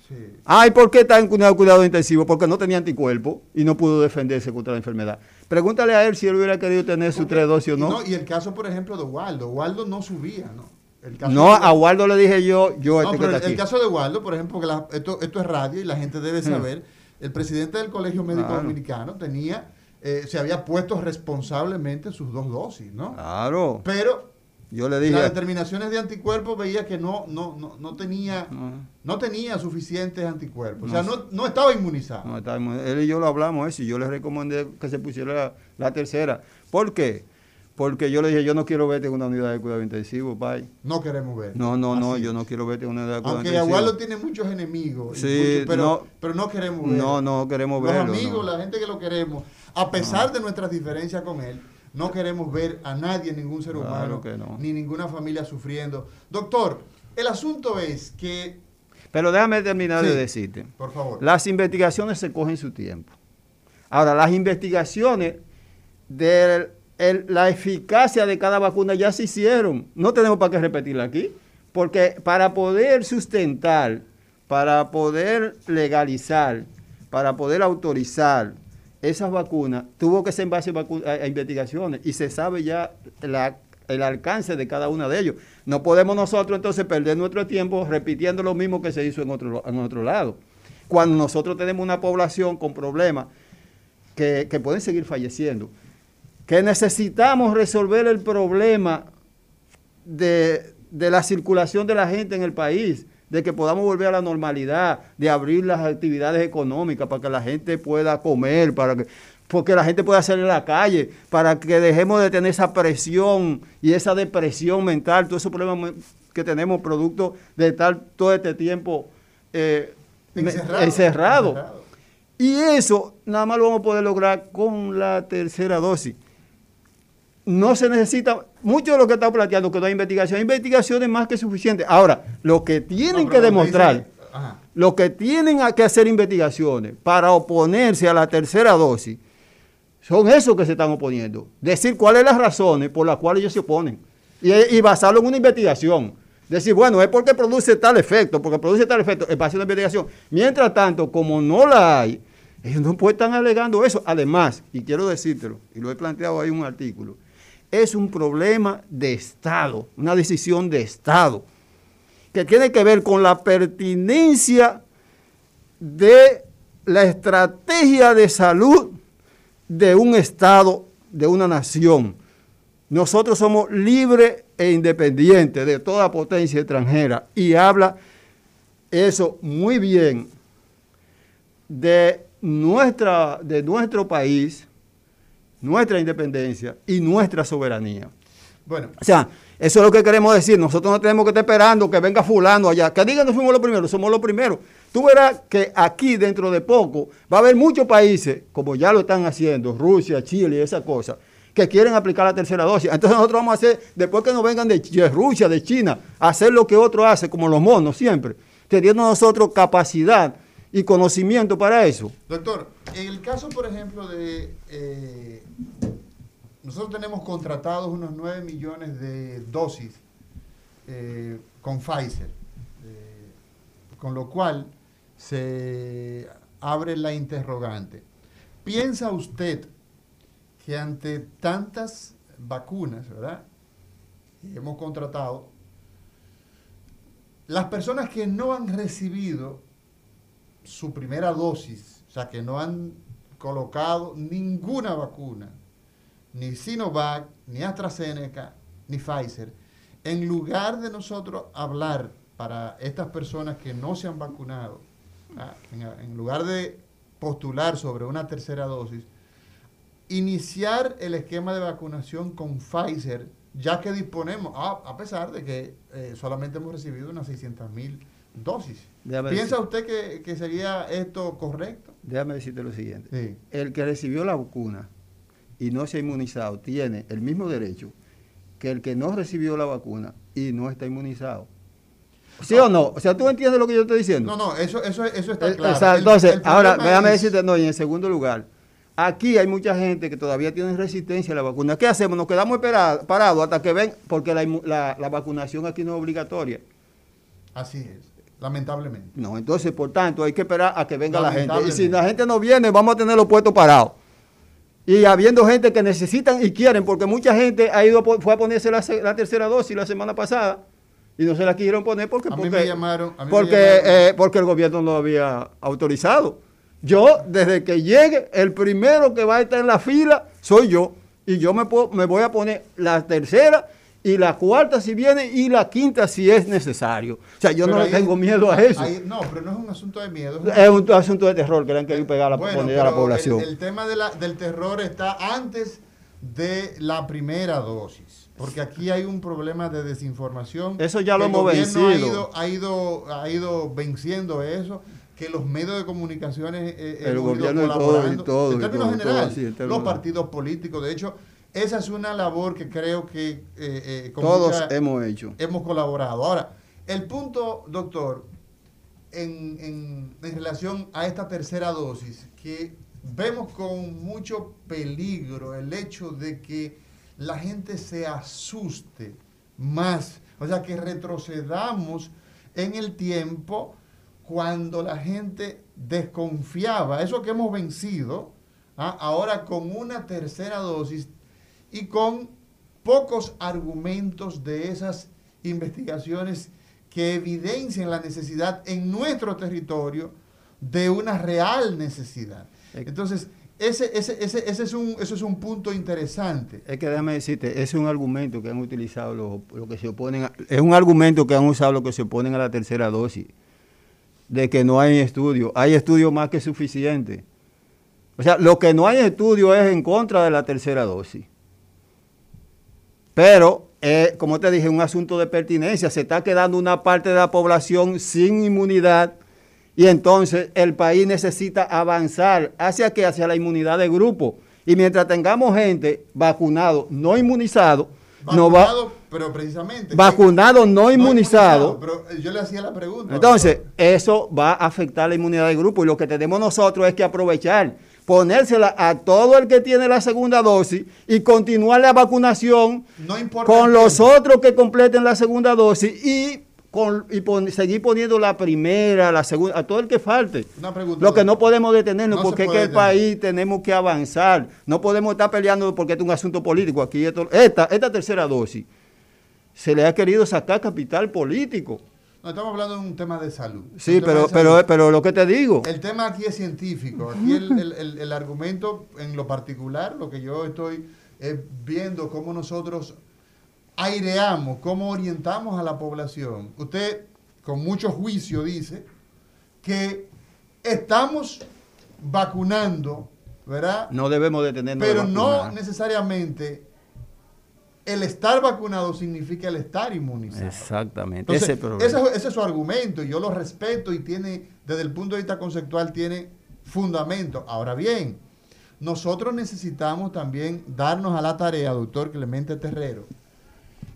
Sí. Ay, ¿por qué está en unidad de cuidado intensivo? Porque no tenía anticuerpos y no pudo defenderse contra la enfermedad. Pregúntale a él si él hubiera querido tener sus Porque- tres dosis o y no. Y el caso, por ejemplo, de Waldo. Waldo no subía, ¿no? El caso No, de- a Waldo le dije yo, yo No, este que pero está el, aquí. caso de Waldo, por ejemplo, que la- esto, esto es radio y la gente debe saber, el presidente del Colegio Médico Claro. Dominicano tenía, eh, se había puesto responsablemente sus dos dosis, ¿no? Claro, Pero yo le las dije, determinaciones de anticuerpos veía que no, no, no, no tenía, No. no tenía suficientes anticuerpos. O sea, no, no estaba inmunizado. No, estábamos- él y yo lo hablamos eso y yo le recomendé que se pusiera la, la tercera. ¿Por qué? Porque yo le dije, yo no quiero verte en una unidad de cuidado intensivo, bye. No queremos ver. No, no, no, yo no quiero verte en una unidad de cuidado Aunque intensivo. Agualo tiene muchos enemigos, Sí, muchos- pero, no. pero no queremos verlo. No, no queremos Los verlo. amigos, no. la gente que lo queremos, a pesar de nuestras diferencias con él, no queremos ver a nadie, ningún ser Claro humano, no. ni ninguna familia sufriendo. Doctor, El asunto es que, Pero déjame terminar Sí. de decirte. por favor, Las investigaciones se cogen su tiempo. Ahora, las investigaciones de el- la eficacia de cada vacuna ya se hicieron. No tenemos para qué repetirla aquí. Porque para poder sustentar, para poder legalizar, para poder autorizar esas vacunas, tuvo que ser en base a, investigaciones y se sabe ya el alcance de cada una de ellos. No podemos nosotros entonces perder nuestro tiempo repitiendo lo mismo que se hizo en otro, en otro lado. Cuando nosotros tenemos una población con problemas que, que pueden seguir falleciendo, que necesitamos resolver el problema de, de la circulación de la gente en el país, de que podamos volver a la normalidad, de abrir las actividades económicas para que la gente pueda comer, para que porque la gente pueda salir a la calle, para que dejemos de tener esa presión y esa depresión mental, todos esos problemas que tenemos producto de estar todo este tiempo eh, encerrado. encerrado. encerrado. Y eso nada más lo vamos a poder lograr con la tercera dosis. No se necesita, mucho de lo que está planteando, que no hay investigación, hay investigaciones más que suficientes. Ahora, lo que tienen No, que demostrar, dice- lo que tienen que hacer investigaciones para oponerse a la tercera dosis, son esos que se están oponiendo. Decir cuáles son las razones por las cuales ellos se oponen. Y, y basarlo en una investigación. Decir, bueno, es porque produce tal efecto, porque produce tal efecto, es base en una investigación. Mientras tanto, como no la hay, ellos no pueden estar alegando eso. Además, y quiero decírtelo, y lo he planteado ahí en un artículo, es un problema de Estado, una decisión de Estado, que tiene que ver con la pertinencia de la estrategia de salud de un Estado, de una nación. Nosotros somos libres e independientes de toda potencia extranjera y habla eso muy bien de, nuestra, de nuestro país, nuestra independencia y nuestra soberanía. Bueno, O sea, eso es lo que queremos decir. Nosotros no tenemos que estar esperando que venga fulano allá. Que digan que fuimos los primeros, somos los primeros. Tú verás que aquí dentro de poco va a haber muchos países, como ya lo están haciendo, Rusia, Chile y esas cosas, que quieren aplicar la tercera dosis. Entonces nosotros vamos a hacer, después que nos vengan de, de Rusia, de China, hacer lo que otro hace, como los monos siempre, teniendo nosotros capacidad y conocimiento para eso. doctor, en el caso, por ejemplo, de... eh, nosotros tenemos contratados unos 9 millones de dosis eh, con Pfizer, eh, con lo cual se abre la interrogante. ¿Piensa usted que ante tantas vacunas, ¿verdad? hemos contratado, las personas que no han recibido su primera dosis, o sea, que no han colocado ninguna vacuna, ni Sinovac, ni AstraZeneca, ni Pfizer, en lugar de nosotros hablar para estas personas que no se han vacunado, ah, en, lugar de postular sobre una tercera dosis, iniciar el esquema de vacunación con Pfizer, ya que disponemos, ah, a pesar de que eh, solamente hemos recibido unas 600 mil dosis. Déjame ¿Piensa decir- usted que, que sería esto correcto? Déjame decirte lo siguiente. Sí. El que recibió la vacuna y no se ha inmunizado tiene el mismo derecho que el que no recibió la vacuna y no está inmunizado. ¿Sí o no? O sea, ¿tú entiendes lo que yo estoy diciendo? No, no, eso, eso, eso está Eh, claro. o sea, entonces, el ahora, déjame es- decirte, no, y en segundo lugar, aquí hay mucha gente que todavía tiene resistencia a la vacuna. ¿Qué hacemos? Nos quedamos parados hasta que ven, porque la- la vacunación aquí no es obligatoria. Así es, lamentablemente. No, entonces, por tanto, hay que esperar a que venga la gente. Y si la gente no viene, vamos a tener los puestos parados. Y habiendo gente que necesitan y quieren, porque mucha gente ha ido fue a ponerse la, tercera dosis la semana pasada y no se la quisieron poner porque, A mí porque, me llamaron- a mí me porque, llamaron- eh, porque el gobierno no lo había autorizado. Yo, desde que llegue, el primero que va a estar en la fila soy yo. Y yo me, puedo- me voy a poner la tercera y la cuarta si viene y la quinta si es necesario. O sea, yo Pero no le tengo miedo a eso. no, pero no es un asunto de miedo. es un Es un asunto de terror que le han querido pegar a la, Bueno, poner a la población. El, el tema de la- del terror está antes de la primera dosis. Porque aquí hay un problema de desinformación. Eso ya lo el hemos vencido. Ha ido, ha, ido, ha ido venciendo eso. Que los medios de comunicaciones. eh, El hemos ido gobierno y todo, colaborando. y todo, En términos generales, sí, los partidos políticos. De hecho, esa es una labor que creo que. eh, eh, Todos mucha- hemos hecho. hemos colaborado. Ahora, El punto, doctor, en, en- en relación a esta tercera dosis, que vemos con mucho peligro el hecho de que la gente se asuste más, o sea, que retrocedamos en el tiempo cuando la gente desconfiaba, eso que hemos vencido, ¿ah? ahora con una tercera dosis y con pocos argumentos de esas investigaciones que evidencian la necesidad en nuestro territorio de una real necesidad. Entonces, ese, ese, ese, ese es, un, eso es un punto interesante. Es que déjame decirte, ese es un argumento que han utilizado los, los que se oponen, a- es un argumento que han usado los que se oponen a la tercera dosis, de que no hay estudio. Hay estudio más que suficiente. O sea, lo que no hay estudio es en contra de la tercera dosis. Pero, eh, como te dije, un asunto de pertinencia. Se está quedando una parte de la población sin inmunidad y entonces el país necesita avanzar hacia qué? Hacia la inmunidad de grupo. Y mientras tengamos gente vacunado, no inmunizado, no va Vacunado, pero precisamente. vacunado, no No inmunizado. Pero eh, yo le hacía la pregunta. Entonces, doctor. eso va a afectar la inmunidad del grupo y lo que tenemos nosotros es que aprovechar, ponérsela a todo el que tiene la segunda dosis y continuar la vacunación no con los otros que completen la segunda dosis y, con, y pon- seguir poniendo la primera, la segunda, a todo el que falte. Una pregunta. Lo que no podemos detenernos No porque es que el detener. país tenemos que avanzar. No podemos estar peleando porque es un asunto político. Aquí esto- esta, esta tercera dosis se le ha querido sacar capital político. No, estamos hablando de un tema de salud. Sí, pero, pero, pero lo que te digo, El tema aquí es científico. Aquí el, el- el- el argumento en lo particular, lo que yo estoy eh, viendo, cómo nosotros aireamos, cómo orientamos a la población. Usted, con mucho juicio, dice que estamos vacunando, ¿verdad? no debemos detenernos. de Pero no necesariamente el estar vacunado significa el estar inmunizado. Exactamente. Entonces, ese es su argumento y yo lo respeto y tiene, desde el punto de vista conceptual, tiene fundamento. Ahora bien, nosotros necesitamos también darnos a la tarea, doctor Clemente Terrero,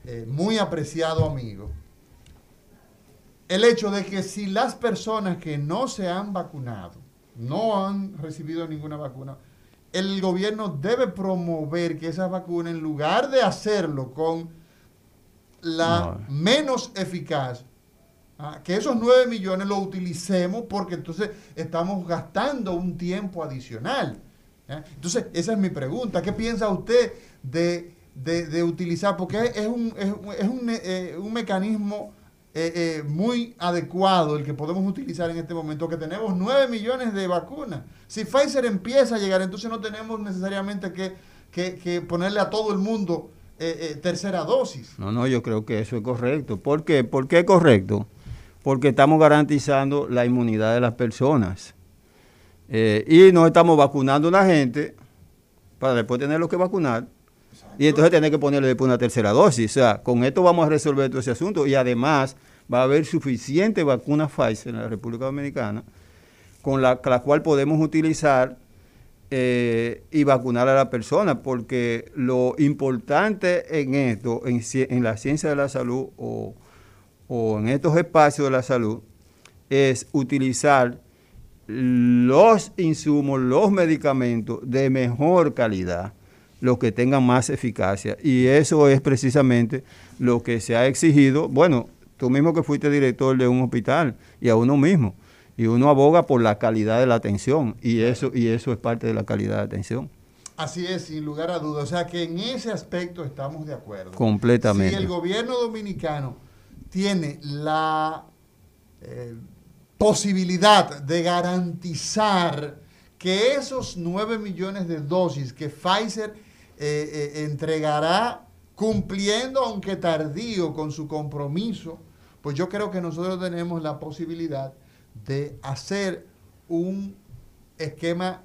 eh, muy apreciado amigo, el hecho de que si las personas que no se han vacunado, no han recibido ninguna vacuna, el gobierno debe promover que esas vacunas, en lugar de hacerlo con la No. menos eficaz, ah, que esos 9 millones lo utilicemos porque entonces estamos gastando un tiempo adicional. ¿eh? Entonces, esa es mi pregunta. ¿Qué piensa usted de, de- de utilizar? Porque es un, es es un, eh, un mecanismo eh, eh, muy adecuado el que podemos utilizar en este momento, que tenemos 9 millones de vacunas. Si Pfizer empieza a llegar, entonces no tenemos necesariamente que, que- ponerle a todo el mundo eh, tercera dosis. No, no, yo creo que eso es correcto. ¿Por qué? ¿Por qué es correcto? Porque estamos garantizando la inmunidad de las personas. Y no estamos vacunando a una gente para después tenerlo que vacunar. Y entonces tener que ponerle después una tercera dosis. O sea, con esto vamos a resolver todo ese asunto. Y además va a haber suficiente vacuna Pfizer en la República Dominicana con la, la cual podemos utilizar eh, y vacunar a la persona, porque lo importante en esto, en, en la ciencia de la salud o, o en estos espacios de la salud, es utilizar los insumos, los medicamentos de mejor calidad, los que tengan más eficacia. Y eso es precisamente lo que se ha exigido, bueno, tú mismo que fuiste director de un hospital y a uno mismo, y uno aboga por la calidad de la atención, y eso, y eso es parte de la calidad de atención. Así es, sin lugar a dudas. O sea que en ese aspecto estamos de acuerdo. Completamente. Si el gobierno dominicano tiene la eh, posibilidad de garantizar que esos 9 millones de dosis que Pfizer eh, eh, entregará cumpliendo, aunque tardío, con su compromiso, pues yo creo que nosotros tenemos la posibilidad de hacer un esquema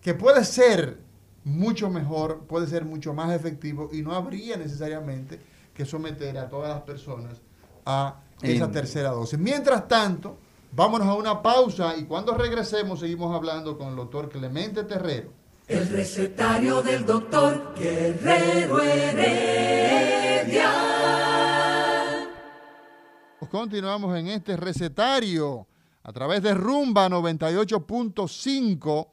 que puede ser mucho mejor, puede ser mucho más efectivo y no habría necesariamente que someter a todas las personas a esa En- tercera dosis. Mientras tanto, vámonos a una pausa y cuando regresemos seguimos hablando con el doctor Clemente Terrero. El recetario del doctor Guerrero Heredia. continuamos en este recetario a través de Rumba 98.5.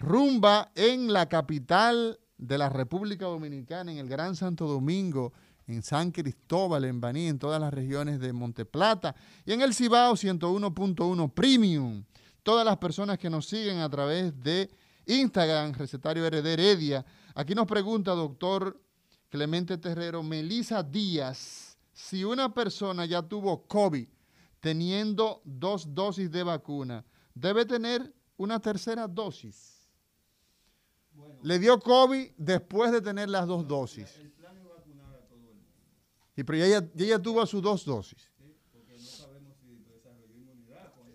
Rumba en la capital de la República Dominicana, en el Gran Santo Domingo, en San Cristóbal, en Baní, en todas las regiones de Monteplata y en el Cibao 101.1 Premium. Todas las personas que nos siguen a través de Instagram, Recetario RD Heredia. Aquí nos pregunta, doctor Clemente Terrero, Melisa Díaz, si una persona ya tuvo COVID teniendo dos dosis de vacuna, debe tener una tercera dosis. Le dio COVID después de tener las dos dosis. Y pero ella, ella tuvo sus dos dosis.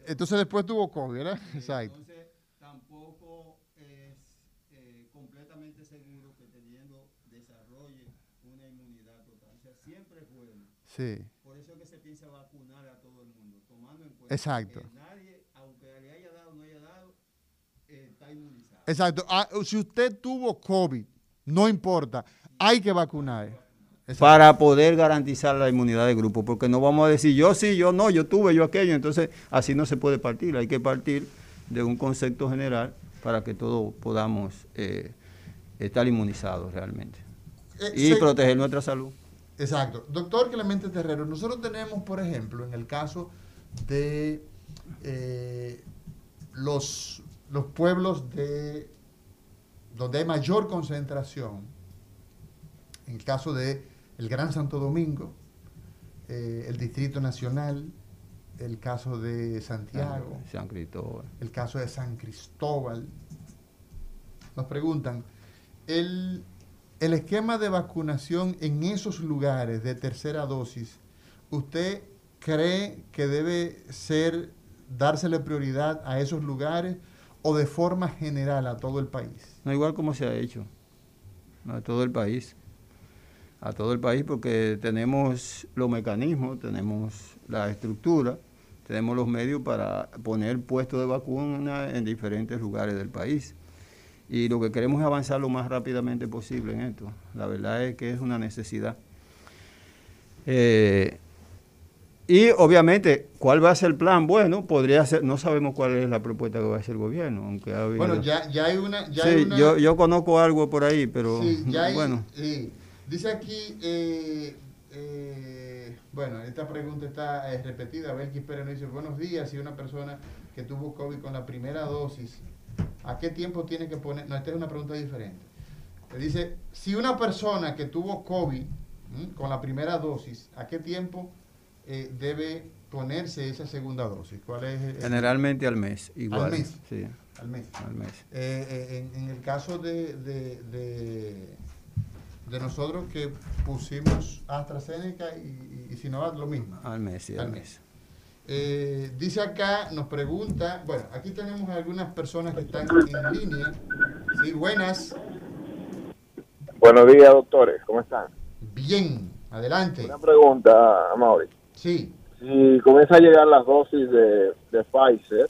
Entonces después tuvo COVID, ¿verdad? Exacto. Entonces tampoco es eh, completamente seguro que teniendo desarrolle una inmunidad total. O sea, siempre es bueno. Sí. Por eso es que se piensa vacunar a todo el mundo, tomando en cuenta Exacto. que nadie, aunque le haya dado o no haya dado, eh, está inmunizado. Exacto. Ah, si usted tuvo COVID, no importa, hay que vacunar. Exacto. para poder garantizar la inmunidad de grupo, porque no vamos a decir yo sí, yo no, yo tuve, yo aquello, entonces así no se puede partir, hay que partir de un concepto general para que todos podamos eh, estar inmunizados realmente Eh, y se- proteger nuestra salud. Exacto. Doctor Clemente Terrero, nosotros tenemos, por ejemplo, en el caso de eh, los, los pueblos de donde hay mayor concentración, en el caso de el Gran Santo Domingo, eh, el Distrito Nacional, el caso de Santiago, San Cristóbal. el caso de San Cristóbal. Nos preguntan, el, el esquema de vacunación en esos lugares de tercera dosis, ¿usted cree que debe ser, dársele prioridad a esos lugares o de forma general a todo el país? No igual como se ha hecho a todo el país. A todo el país porque tenemos los mecanismos, tenemos la estructura, tenemos los medios para poner puestos de vacuna en diferentes lugares del país. Y lo que queremos es avanzar lo más rápidamente posible en esto. La verdad es que es una necesidad. Eh, y obviamente, ¿cuál va a ser el plan? Bueno, podría ser, no sabemos cuál es la propuesta que va a hacer el gobierno, aunque ha habido- Bueno, ya, ya hay una... Ya sí, hay una- yo, yo conozco algo por ahí, pero Sí, ya hay- bueno. Dice aquí, eh, eh, bueno, esta pregunta está eh, repetida. Belkis Pérez nos dice, buenos días, si una persona que tuvo COVID con la primera dosis, ¿a qué tiempo tiene que poner? No, esta es una pregunta diferente. Le dice, si una persona que tuvo COVID ¿m? con la primera dosis, ¿a qué tiempo eh, debe ponerse esa segunda dosis? ¿Cuál es? el- generalmente al mes, igual. mes. Sí, Al mes. al mes. Eh, eh, en, en el caso de, de, de- de nosotros que pusimos AstraZeneca y, y, y Sinovac, lo mismo. Al mes, sí, Al al mes. mes. Eh, dice acá, nos pregunta, bueno, aquí tenemos algunas personas que están en línea. Sí, buenas. Buenos días, doctores. ¿Cómo están? Bien, adelante. Una pregunta, Mauri. Sí. Si comienza a llegar las dosis de, de Pfizer,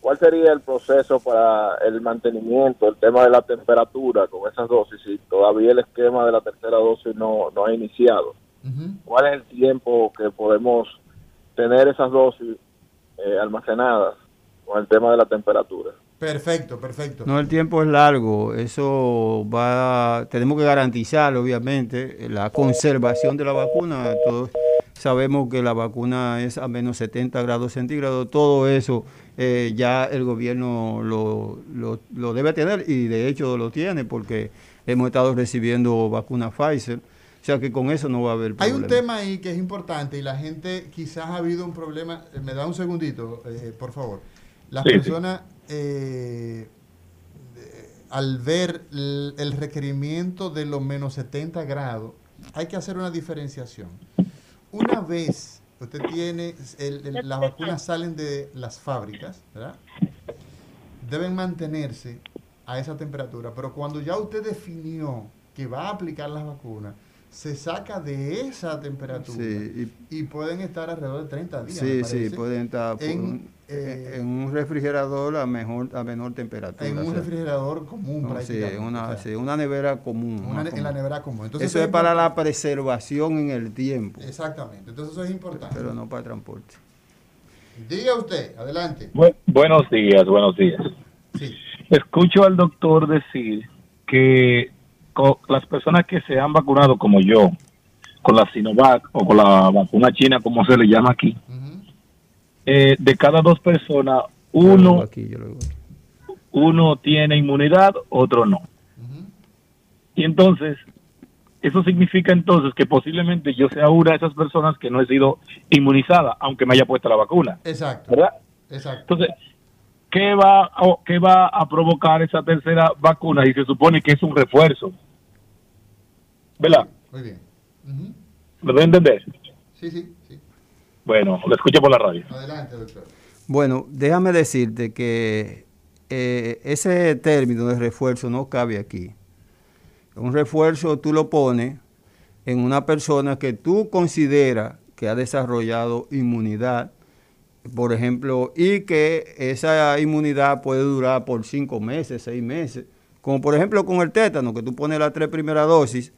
¿cuál sería el proceso para el mantenimiento, el tema de la temperatura con esas dosis? Si todavía el esquema de la tercera dosis no, no ha iniciado. ¿cuál es el tiempo que podemos tener esas dosis eh, almacenadas con el tema de la temperatura? Perfecto, perfecto. No, el tiempo es largo. Eso va, tenemos que garantizar, obviamente, la conservación de la vacuna. Todos sabemos que la vacuna es a menos 70 grados centígrados. Todo eso eh, ya el gobierno lo, lo, lo debe tener y de hecho lo tiene porque hemos estado recibiendo vacuna Pfizer. O sea que con eso no va a haber Hay problema. un tema ahí que es importante y la gente quizás ha habido un problema. eh, Me da un segundito, eh, por favor. Las Sí, sí. personas, eh, al ver el, el requerimiento de los menos 70 grados, hay que hacer una diferenciación. Una vez usted tiene, el- el- las vacunas salen de las fábricas, ¿verdad? Deben mantenerse a esa temperatura, pero cuando ya usted definió que va a aplicar las vacunas, se saca de esa temperatura Sí, y, pueden estar alrededor de 30 días. Sí, me sí, pueden estar por en, un- eh, en un refrigerador a, mejor, a menor temperatura. en o un sea, refrigerador común. no, sí, prácticamente, una, o sea, sí, una nevera común. una en la nevera común. Entonces, Eso es para la preservación en el tiempo, Exactamente, entonces eso es importante. pero no para transporte. Diga usted, adelante. Bu- buenos días, buenos días. Sí. Escucho al doctor decir que las personas que se han vacunado como yo, con la Sinovac o con la vacuna china, como se le llama aquí, eh, de cada dos personas, uno, aquí, uno tiene inmunidad, otro no. Y entonces, eso significa entonces que posiblemente yo sea una de esas personas que no he sido inmunizada, aunque me haya puesto la vacuna, Exacto, ¿verdad? exacto. Entonces, ¿qué va, a, ¿qué va a provocar esa tercera vacuna? Y se supone que es un refuerzo. ¿Verdad? Muy bien. Ujú. ¿Me doy a entender? Sí, sí, sí. Bueno, lo escucho por la radio. Adelante, doctor. Bueno, déjame decirte que eh, ese término de refuerzo no cabe aquí. Un refuerzo tú lo pones en una persona que tú consideras que ha desarrollado inmunidad, por ejemplo, y que esa inmunidad puede durar por cinco meses, seis meses, como por ejemplo con el tétano, que tú pones las tres primeras dosis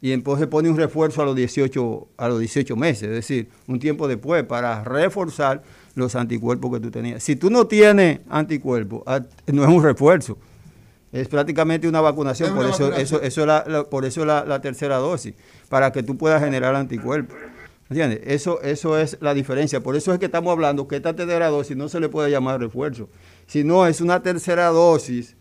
y entonces pone un refuerzo a los 18 a los 18 meses, es decir, un tiempo después para reforzar los anticuerpos que tú tenías. Si tú no tienes anticuerpos, ah, no es un refuerzo. Es prácticamente una vacunación, Es por una eso, vacunación. eso, eso es la, la- por eso la, la tercera dosis, para que tú puedas generar anticuerpos. ¿Entiendes? Eso, eso es la diferencia. Por eso es que estamos hablando que esta tercera dosis no se le puede llamar refuerzo, sino es una tercera dosis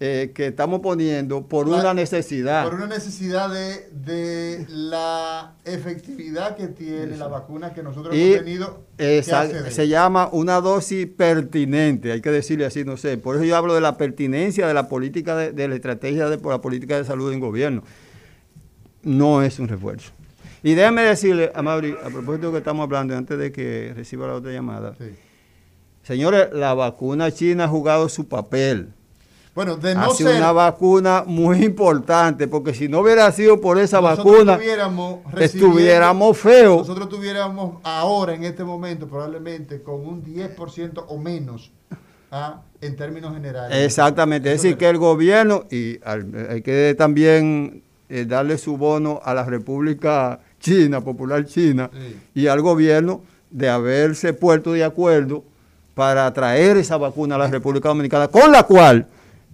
eh, que estamos poniendo por La- una necesidad. Por una necesidad de, de la efectividad que tiene la vacuna que nosotros Y hemos tenido. esa- se llama una dosis pertinente, hay que decirle así, no sé. Por eso yo hablo de la pertinencia de la política, de, de la estrategia de por la política de salud en gobierno. No es un refuerzo. Y déjame decirle, a Mauri, a propósito de lo que estamos hablando, antes de que reciba la otra llamada. Sí. Señores, la vacuna china ha jugado su papel. Bueno, de no ha sido ser. una vacuna muy importante, porque si no hubiera sido por esa vacuna, estuviéramos recibiendo- estuviéramos feos. Nosotros tuviéramos ahora, en este momento, probablemente con un 10% o menos ah, en términos generales. Exactamente, es decir, que el gobierno, y al- hay que también eh, darle su bono a la República China, Popular China, Sí. y al gobierno de haberse puesto de acuerdo para traer esa vacuna a la República Dominicana, con la cual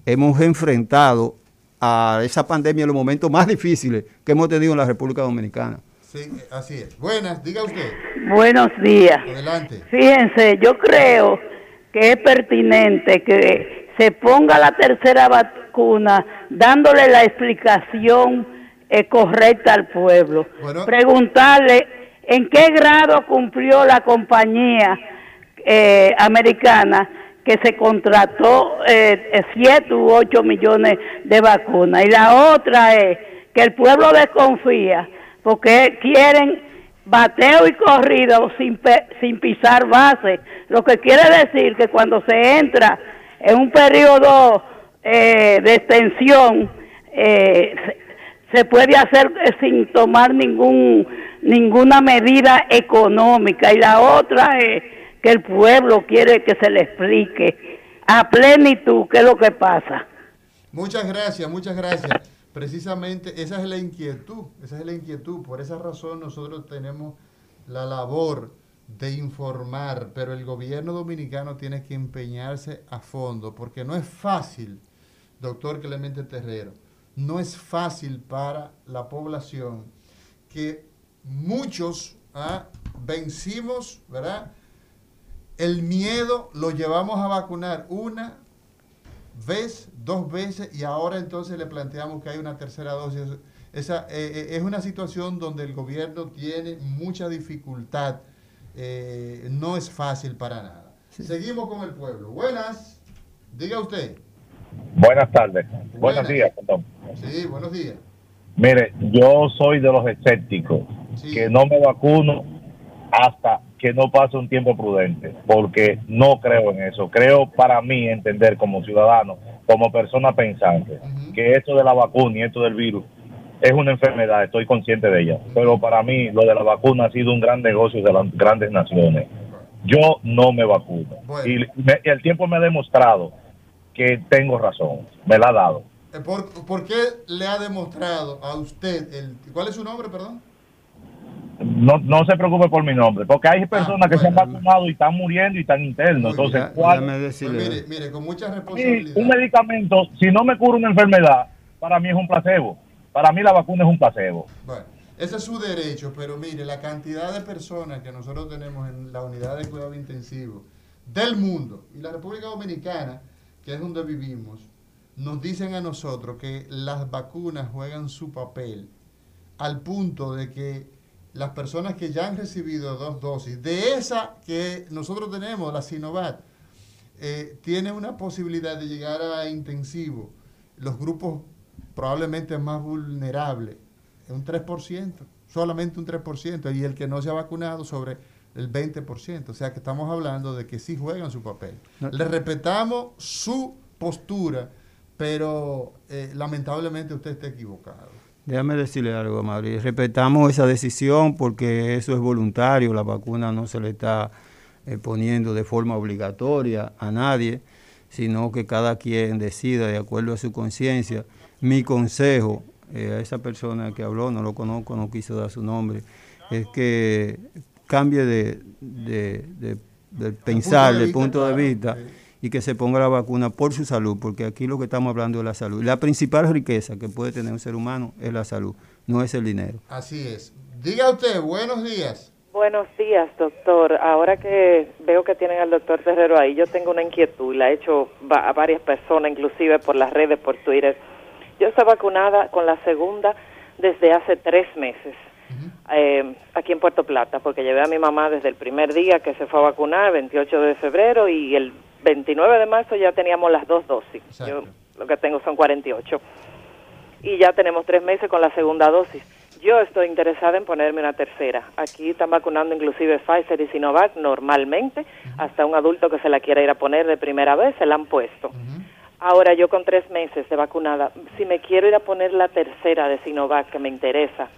hemos enfrentado a esa pandemia en los momentos más difíciles que hemos tenido en la República Dominicana. Sí, así es. Buenas, diga usted. Buenos días. Adelante. Fíjense, yo creo que es pertinente que se ponga la tercera vacuna dándole la explicación eh, correcta al pueblo. Bueno. Preguntarle en qué grado cumplió la compañía eh, americana que se contrató eh, 7 u 8 millones de vacunas. Y la otra es que el pueblo desconfía porque quieren bateo y corrido sin, pe- sin pisar base, lo que quiere decir que cuando se entra en un periodo eh, de extensión, eh, se, puede hacer eh, sin tomar ningún ninguna medida económica y la otra es que el pueblo quiere que se le explique a plenitud qué es lo que pasa. Muchas gracias, muchas gracias. Precisamente esa es la inquietud, esa es la inquietud. Por esa razón nosotros tenemos la labor de informar, pero el gobierno dominicano tiene que empeñarse a fondo, porque no es fácil, doctor Clemente Terrero, no es fácil para la población que muchos ah, vencimos, ¿verdad? El miedo lo llevamos a vacunar una vez, dos veces y ahora entonces le planteamos que hay una tercera dosis. Esa eh, eh, es una situación donde el gobierno tiene mucha dificultad. Eh, no es fácil para nada. Seguimos con el pueblo. Buenas. Diga usted. Buenas tardes. Buenas. Buenos días, perdón. Sí, buenos días. Mire, yo soy de los escépticos Sí. que no me vacuno hasta que no pase un tiempo prudente, porque no creo en eso. Creo para mí entender como ciudadano, como persona pensante, que esto de la vacuna y esto del virus es una enfermedad, estoy consciente de ella. Pero para mí lo de la vacuna ha sido un gran negocio de las grandes naciones. Yo no me vacuno. Y me- el tiempo me ha demostrado que tengo razón. Me la ha dado. Eh, ¿Por, por qué le ha demostrado a usted, el, ¿cuál es su nombre, perdón? No, no se preocupe por mi nombre, porque hay personas que se han vacunado y están muriendo y están internos. Entonces, Ya- ¿cuál- Pues mire, mire, con mucha Sí, responsabilidad. un medicamento, si no me cura una enfermedad, para mí es un placebo. Para mí la vacuna es un placebo. Bueno, ese es su derecho, pero mire, la cantidad de personas que nosotros tenemos en la unidad de cuidado intensivo del mundo y la República Dominicana, que es donde vivimos, nos dicen a nosotros que las vacunas juegan su papel al punto de que las personas que ya han recibido dos dosis de esa que nosotros tenemos, la Sinovac, eh, tiene una posibilidad de llegar a intensivo. Los grupos probablemente más vulnerables, un 3%, solamente un 3%, y el que no se ha vacunado sobre el 20%. O sea que estamos hablando de que sí juegan su papel. No. Le respetamos su postura, pero eh, lamentablemente usted está equivocado. Déjame decirle algo, Madrid. Respetamos esa decisión porque eso es voluntario. La vacuna no se le está eh, poniendo de forma obligatoria a nadie, sino que cada quien decida de acuerdo a su conciencia. Mi consejo eh, a esa persona que habló, no lo conozco, no quiso dar su nombre, es que cambie de, de- de- de pensar, de de vista, punto de claro, vista, y que se ponga la vacuna por su salud, porque aquí lo que estamos hablando es la salud. La principal riqueza que puede tener un ser humano es la salud, no es el dinero. Así es. Diga usted, buenos días. Buenos días, doctor. Ahora que veo que tienen al doctor Terrero ahí, yo tengo una inquietud y la he hecho a varias personas, inclusive por las redes, por Twitter. Yo estoy vacunada con la segunda desde hace tres meses eh, aquí en Puerto Plata, porque llevé a mi mamá desde el primer día que se fue a vacunar, 28 de febrero, y el 29 de marzo ya teníamos las dos dosis. Yo lo que tengo son 48. Y ya tenemos tres meses con la segunda dosis. Yo estoy interesada en ponerme una tercera. Aquí están vacunando inclusive Pfizer y Sinovac normalmente. Hasta un adulto que se la quiera ir a poner de primera vez se la han puesto. Ahora yo con tres meses de vacunada, si me quiero ir a poner la tercera de Sinovac que me interesa,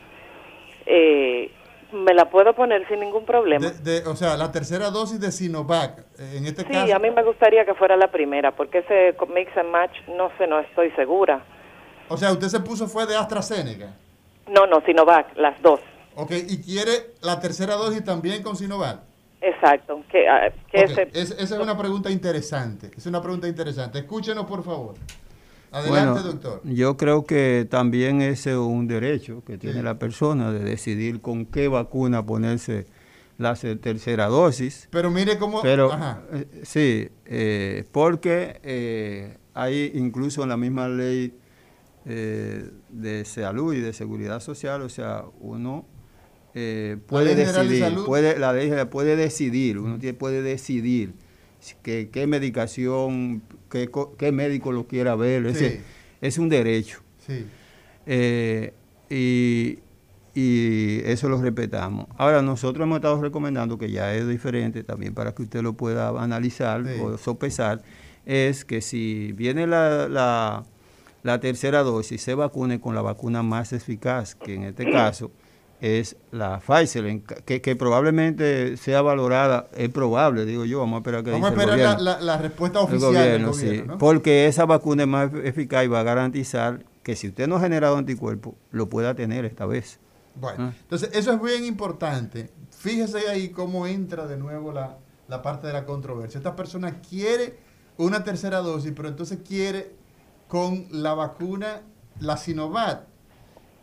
eh, me la puedo poner sin ningún problema. De- de- o sea, la tercera dosis de Sinovac, eh, en este Sí, caso. a mí me gustaría que fuera la primera, porque ese mix and match, no sé, no estoy segura. O sea, usted se puso fue de AstraZeneca. No, no, Sinovac, las dos. Ok, y quiere la tercera dosis también con Sinovac. Exacto. Que, ah, que ese- es- esa es una pregunta interesante. Es una pregunta interesante. Escúchenos, por favor. Adelante, Bueno, doctor. yo creo que también ese es un derecho que tiene la persona de decidir con qué vacuna ponerse la tercera dosis. Pero mire cómo. Pero Ajá. eh, sí, eh, porque eh, hay incluso en la misma ley de salud y de seguridad social, o sea, uno puede de decidir, Salud. puede, la ley puede decidir, uno tiene- puede decidir que- qué medicación, qué, co- qué médico lo quiera ver, es, Sí. decir, es un derecho. Sí. Eh, y, y eso lo respetamos. Ahora, nosotros hemos estado recomendando, que ya es diferente también para que usted lo pueda analizar Sí. o sopesar, es que si viene la, la, la tercera dosis, se vacune con la vacuna más eficaz, que en este caso es la Pfizer, que, que probablemente sea valorada, es probable, digo yo, vamos a esperar que Vamos a dice esperar la, gobierno. la- la respuesta El oficial del gobierno, sí, gobierno, ¿no? porque esa vacuna es más eficaz y va a garantizar que si usted no ha generado anticuerpos, lo pueda tener esta vez. Bueno, Ah. entonces eso es bien importante. Fíjese ahí cómo entra de nuevo la, la parte de la controversia. Esta persona quiere una tercera dosis, pero entonces quiere con la vacuna, la Sinovac,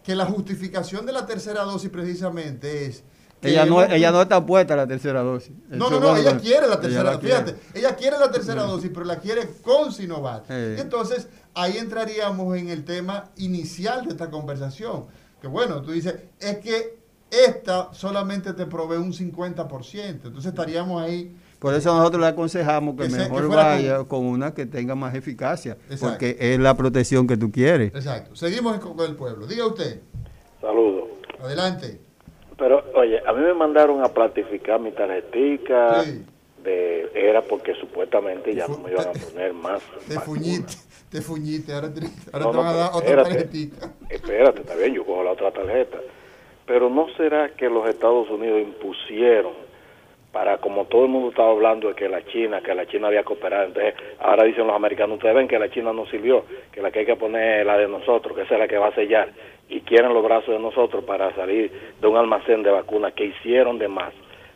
que la justificación de la tercera dosis precisamente es... que Ella no, ella no está puesta a la tercera dosis. No, no, no, ella quiere la tercera, quiere. fíjate, ella quiere la tercera dosis, pero la quiere con Sinovac. Eh. Entonces, ahí entraríamos en el tema inicial de esta conversación, que bueno, tú dices, es que esta solamente te provee un 50%, entonces estaríamos ahí, Por eso nosotros le aconsejamos que, Que se- que mejor vaya con... una que tenga más eficacia, Exacto. porque es la protección que tú quieres. exacto, seguimos con el pueblo, diga usted, Saludos. adelante. Pero, oye, a mí me mandaron a platificar mi tarjetica. De, era porque supuestamente ya no me iban a poner más. Te fuñiste, te fuñiste, ahora, te- ahora No, te no, van a dar otra espérate. tarjetita. espérate, está bien, yo cojo la otra tarjeta. Pero ¿no será que los Estados Unidos impusieron para, como todo el mundo estaba hablando de que la China, que la China había cooperado, entonces ahora dicen los americanos, ustedes ven que la China no sirvió, que la que hay que poner es la de nosotros, que esa es la que va a sellar, y quieren los brazos de nosotros para salir de un almacén de vacunas que hicieron de más,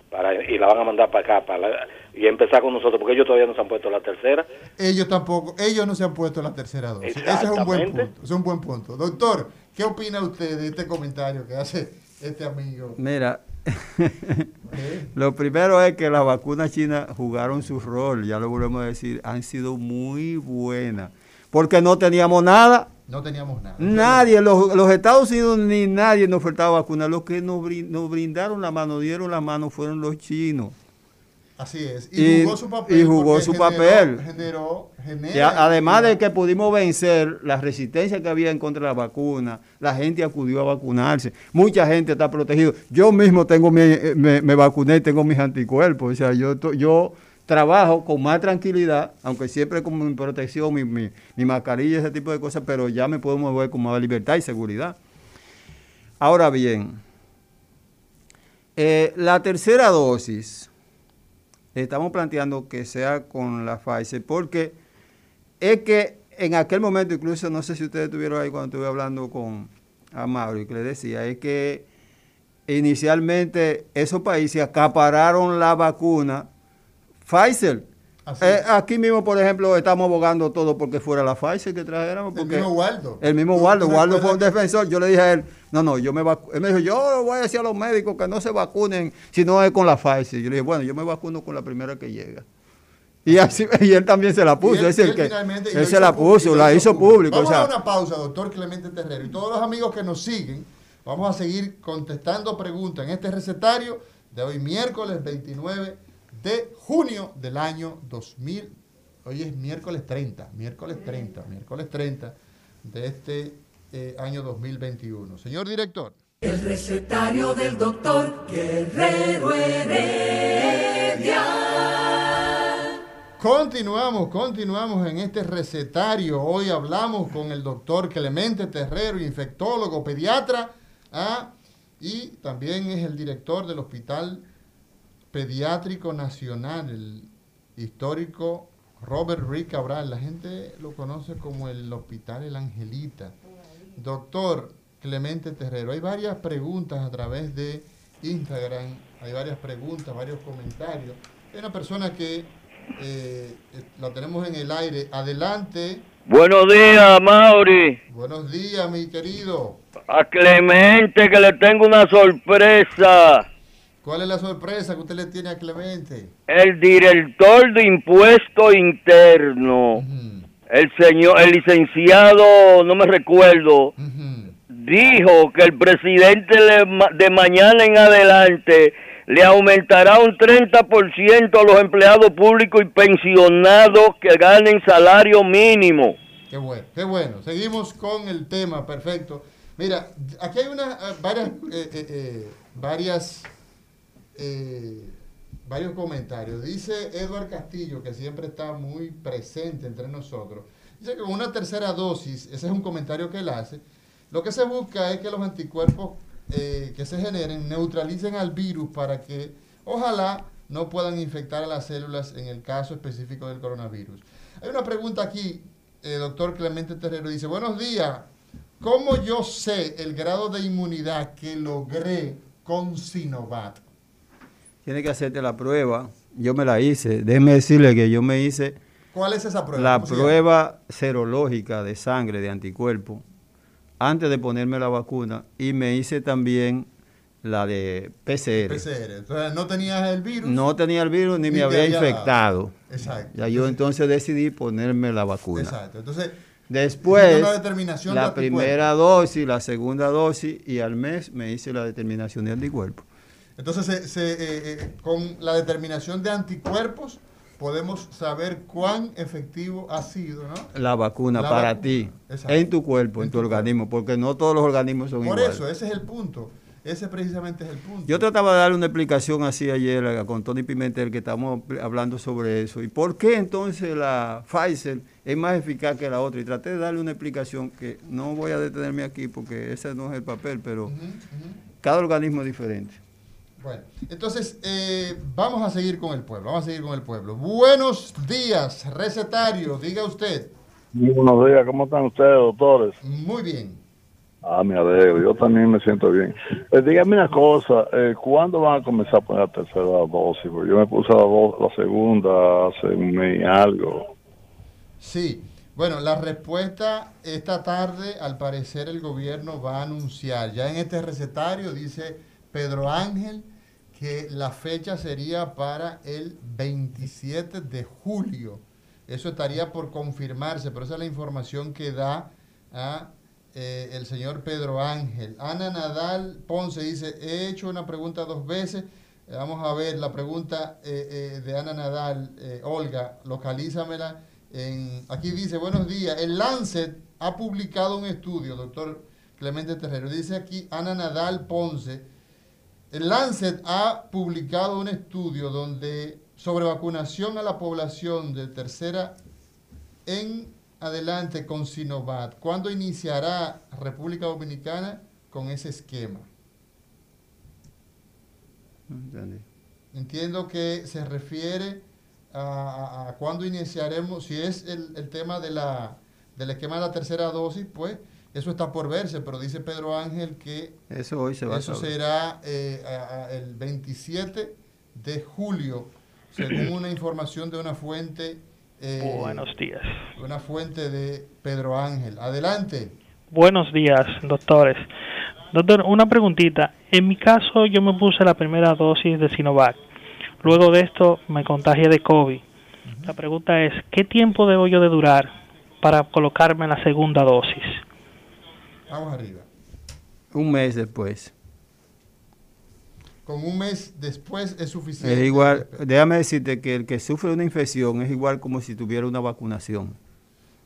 para, y la van a mandar para acá, para y empezar con nosotros, porque ellos todavía no se han puesto la tercera. Ellos tampoco, ellos no se han puesto la tercera dosis. Ese es un buen punto, ese es un buen punto. Doctor, ¿qué opina usted de este comentario que hace este amigo? Mira, [laughs] lo primero es que las vacunas chinas jugaron su rol, ya lo volvemos a decir, han sido muy buenas, porque no teníamos nada. No teníamos nada. Nadie, los, los Estados Unidos ni nadie nos faltaba vacunas. Los que nos, nos brindaron la mano, dieron la mano, fueron los chinos. Así es. Y, jugó su papel. Y jugó su papel. Generó, además de que pudimos vencer la resistencia que había en contra de la vacuna, la gente acudió a vacunarse. Mucha gente está protegida. Yo mismo tengo mi, me, me, vacuné y tengo mis anticuerpos. O sea, yo, yo trabajo con más tranquilidad, aunque siempre con mi protección, mi, mi, mi mascarilla, ese tipo de cosas, pero ya me puedo mover con más libertad y seguridad. Ahora bien, eh, la tercera dosis estamos planteando que sea con la Pfizer, porque es que en aquel momento, incluso no sé si ustedes estuvieron ahí cuando estuve hablando con Amaury, que le decía, es que inicialmente esos países acapararon la vacuna Pfizer eh, aquí mismo, por ejemplo, estamos abogando todo porque fuera la Pfizer que trajéramos. el mismo Waldo. El mismo Waldo. Waldo fue un defensor. Yo le dije a él, no, no, yo me vacuno. Él me dijo, yo voy a decir a los médicos que no se vacunen si no es con la Pfizer. Yo le dije, bueno, yo me vacuno con la primera que llega. Y, así, [laughs] y él también se la puso. Él, es el que, él se la puso, la hizo público. Vamos a dar una pausa, doctor Clemente Terrero. Y todos los amigos que nos siguen, vamos a seguir contestando preguntas en este recetario de hoy miércoles 29 de junio del año 2000. Hoy es miércoles 30, miércoles 30, miércoles 30 de este eh, año 2021. Señor director. El recetario del doctor Guerrero Heredia. Continuamos, continuamos en este recetario. Hoy hablamos con el doctor Clemente Terrero, infectólogo, pediatra, ¿ah? y también es el director del Hospital Pediátrico Nacional, el histórico Robert Rick Cabral. La gente lo conoce como el Hospital El Angelita. Doctor Clemente Terrero, hay varias preguntas a través de Instagram, hay varias preguntas, varios comentarios. Hay una persona que eh, la tenemos en el aire. Adelante. Buenos días, Mauri. Buenos días, mi querido. A Clemente, que le tengo una sorpresa. ¿Cuál es la sorpresa que usted le tiene a Clemente? El director de impuesto interno, el señor, el licenciado, no me recuerdo, dijo que el presidente de mañana en adelante le aumentará un 30% a los empleados públicos y pensionados que ganen salario mínimo. Qué bueno, qué bueno. Seguimos con el tema, perfecto. Mira, aquí hay una, eh, varias, eh, eh, varias eh, varios comentarios. Dice Edward Castillo, que siempre está muy presente entre nosotros. Dice que con una tercera dosis, ese es un comentario que él hace, lo que se busca es que los anticuerpos eh, que se generen neutralicen al virus para que ojalá no puedan infectar a las células en el caso específico del coronavirus. Hay una pregunta aquí, eh, doctor Clemente Terrero dice, buenos días, ¿cómo yo sé el grado de inmunidad que logré con Sinovac? Tiene que hacerte la prueba. Yo me la hice. Déjeme decirle que yo me hice. ¿Cuál es esa prueba? La prueba serológica de sangre, de anticuerpo, antes de ponerme la vacuna. Y me hice también la de PCR. PCR. Entonces, no tenías el virus. No tenía el virus ni, me había, infectado. Exacto. Ya yo entonces decidí ponerme la vacuna. Exacto. Entonces, después, la primera dosis, la segunda dosis y al mes me hice la determinación de anticuerpo. Entonces, se, eh, eh, con la determinación de anticuerpos, podemos saber cuán efectivo ha sido ¿no? la vacuna para ti, en tu cuerpo, en, tu, organismo, porque no todos los organismos son iguales. Por eso, ese es el punto. Ese precisamente es el punto. Yo trataba de darle una explicación así ayer con Tony Pimentel, que estamos hablando sobre eso. ¿Y por qué entonces la Pfizer es más eficaz que la otra. Y traté de darle una explicación que no voy a detenerme aquí porque ese no es el papel, pero cada organismo es diferente. Bueno, entonces eh, vamos a seguir con el pueblo, vamos a seguir con el pueblo. Buenos días, recetario, diga usted. buenos días, ¿cómo están ustedes, doctores? Muy bien. Ah, me alegro, yo también me siento bien. Eh, dígame una cosa, eh, ¿cuándo van a comenzar a poner la tercera dosis? Porque yo me puse la, la segunda hace un mes y algo. Sí, bueno, la respuesta esta tarde, al parecer el gobierno va a anunciar, ya en este recetario dice Pedro Ángel que la fecha sería para el 27 de julio. Eso estaría por confirmarse, pero esa es la información que da a eh, el señor Pedro Ángel. Ana Nadal Ponce dice, he hecho una pregunta dos veces. Vamos a ver la pregunta eh, eh, de Ana Nadal. Olga, localízamela. Aquí dice, buenos días. El Lancet ha publicado un estudio, doctor Clemente Terrero. Dice aquí Ana Nadal Ponce. El Lancet ha publicado un estudio donde sobre vacunación a la población de tercera en adelante con Sinovac? ¿Cuándo iniciará República Dominicana con ese esquema? Entiendo que se refiere a, cuándo iniciaremos, si es el, tema de la, del esquema de la tercera dosis, pues eso está por verse, pero dice Pedro Ángel que eso, hoy se va eso será eh, el 27 de julio, según una información de una fuente eh, Buenos días. Una fuente de Pedro Ángel. Adelante. Buenos días, doctores. Doctor, una preguntita. En mi caso, yo me puse la primera dosis de Sinovac. Luego de esto, me contagié de COVID. La pregunta es, ¿qué tiempo debo yo de durar para colocarme la segunda dosis? Vamos arriba. Un mes después con un mes después es suficiente. Es igual, déjame decirte que el que sufre una infección es igual como si tuviera una vacunación.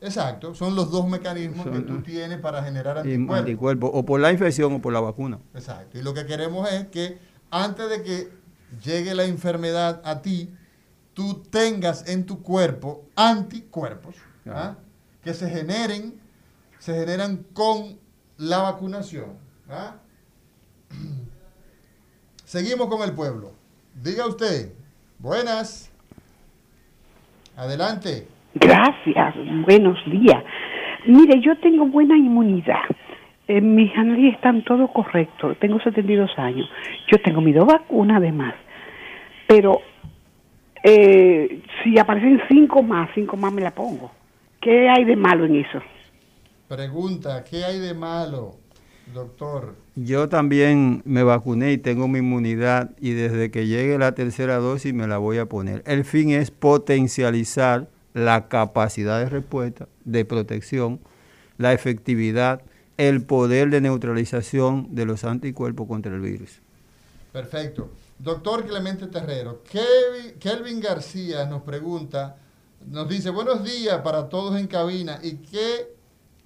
Exacto, son los dos mecanismos que tú tienes para generar anticuerpos. O por la infección o por la vacuna. Exacto, y lo que queremos es que antes de que llegue la enfermedad a ti, tú tengas en tu cuerpo anticuerpos ¿ah? que se generen, se generan con la vacunación. ¿ah? [clears throat] Seguimos con el pueblo. Diga usted. Buenas. Adelante. Gracias. Buenos días. Mire, yo tengo buena inmunidad. En mis análisis están todo correcto. Tengo 72 años. Yo tengo mi dos vacunas además. Pero eh, si aparecen cinco más, cinco más me la pongo. ¿Qué hay de malo en eso? Pregunta, ¿qué hay de malo? Doctor. Yo también me vacuné y tengo mi inmunidad y desde que llegue la tercera dosis me la voy a poner. El fin es potencializar la capacidad de respuesta, de protección, la efectividad, el poder de neutralización de los anticuerpos contra el virus. Perfecto. Doctor Clemente Terrero, Kelvin García nos pregunta, nos dice, buenos días para todos en cabina, ¿y qué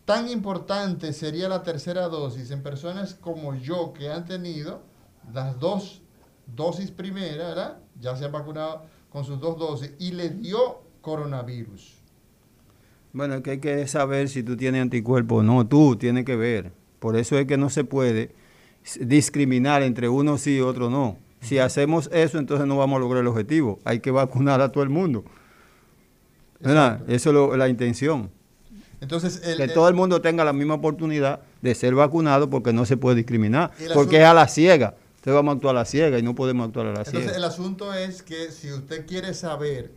tan importante sería la tercera dosis en personas como yo que han tenido las dos dosis primeras, ¿verdad? Ya se han vacunado con sus dos dosis y le dio coronavirus. Bueno, que hay que saber si tú tienes anticuerpos o no, tú tienes que ver. Por eso es que no se puede discriminar entre uno sí y otro no. Si hacemos eso, entonces no vamos a lograr el objetivo. Hay que vacunar a todo el mundo. ¿Verdad? Eso es la intención. Entonces, que todo el mundo tenga la misma oportunidad de ser vacunado porque no se puede discriminar, porque es a la ciega. Entonces vamos a actuar a la ciega y no podemos actuar a la ciega. Entonces el asunto es que si usted quiere saber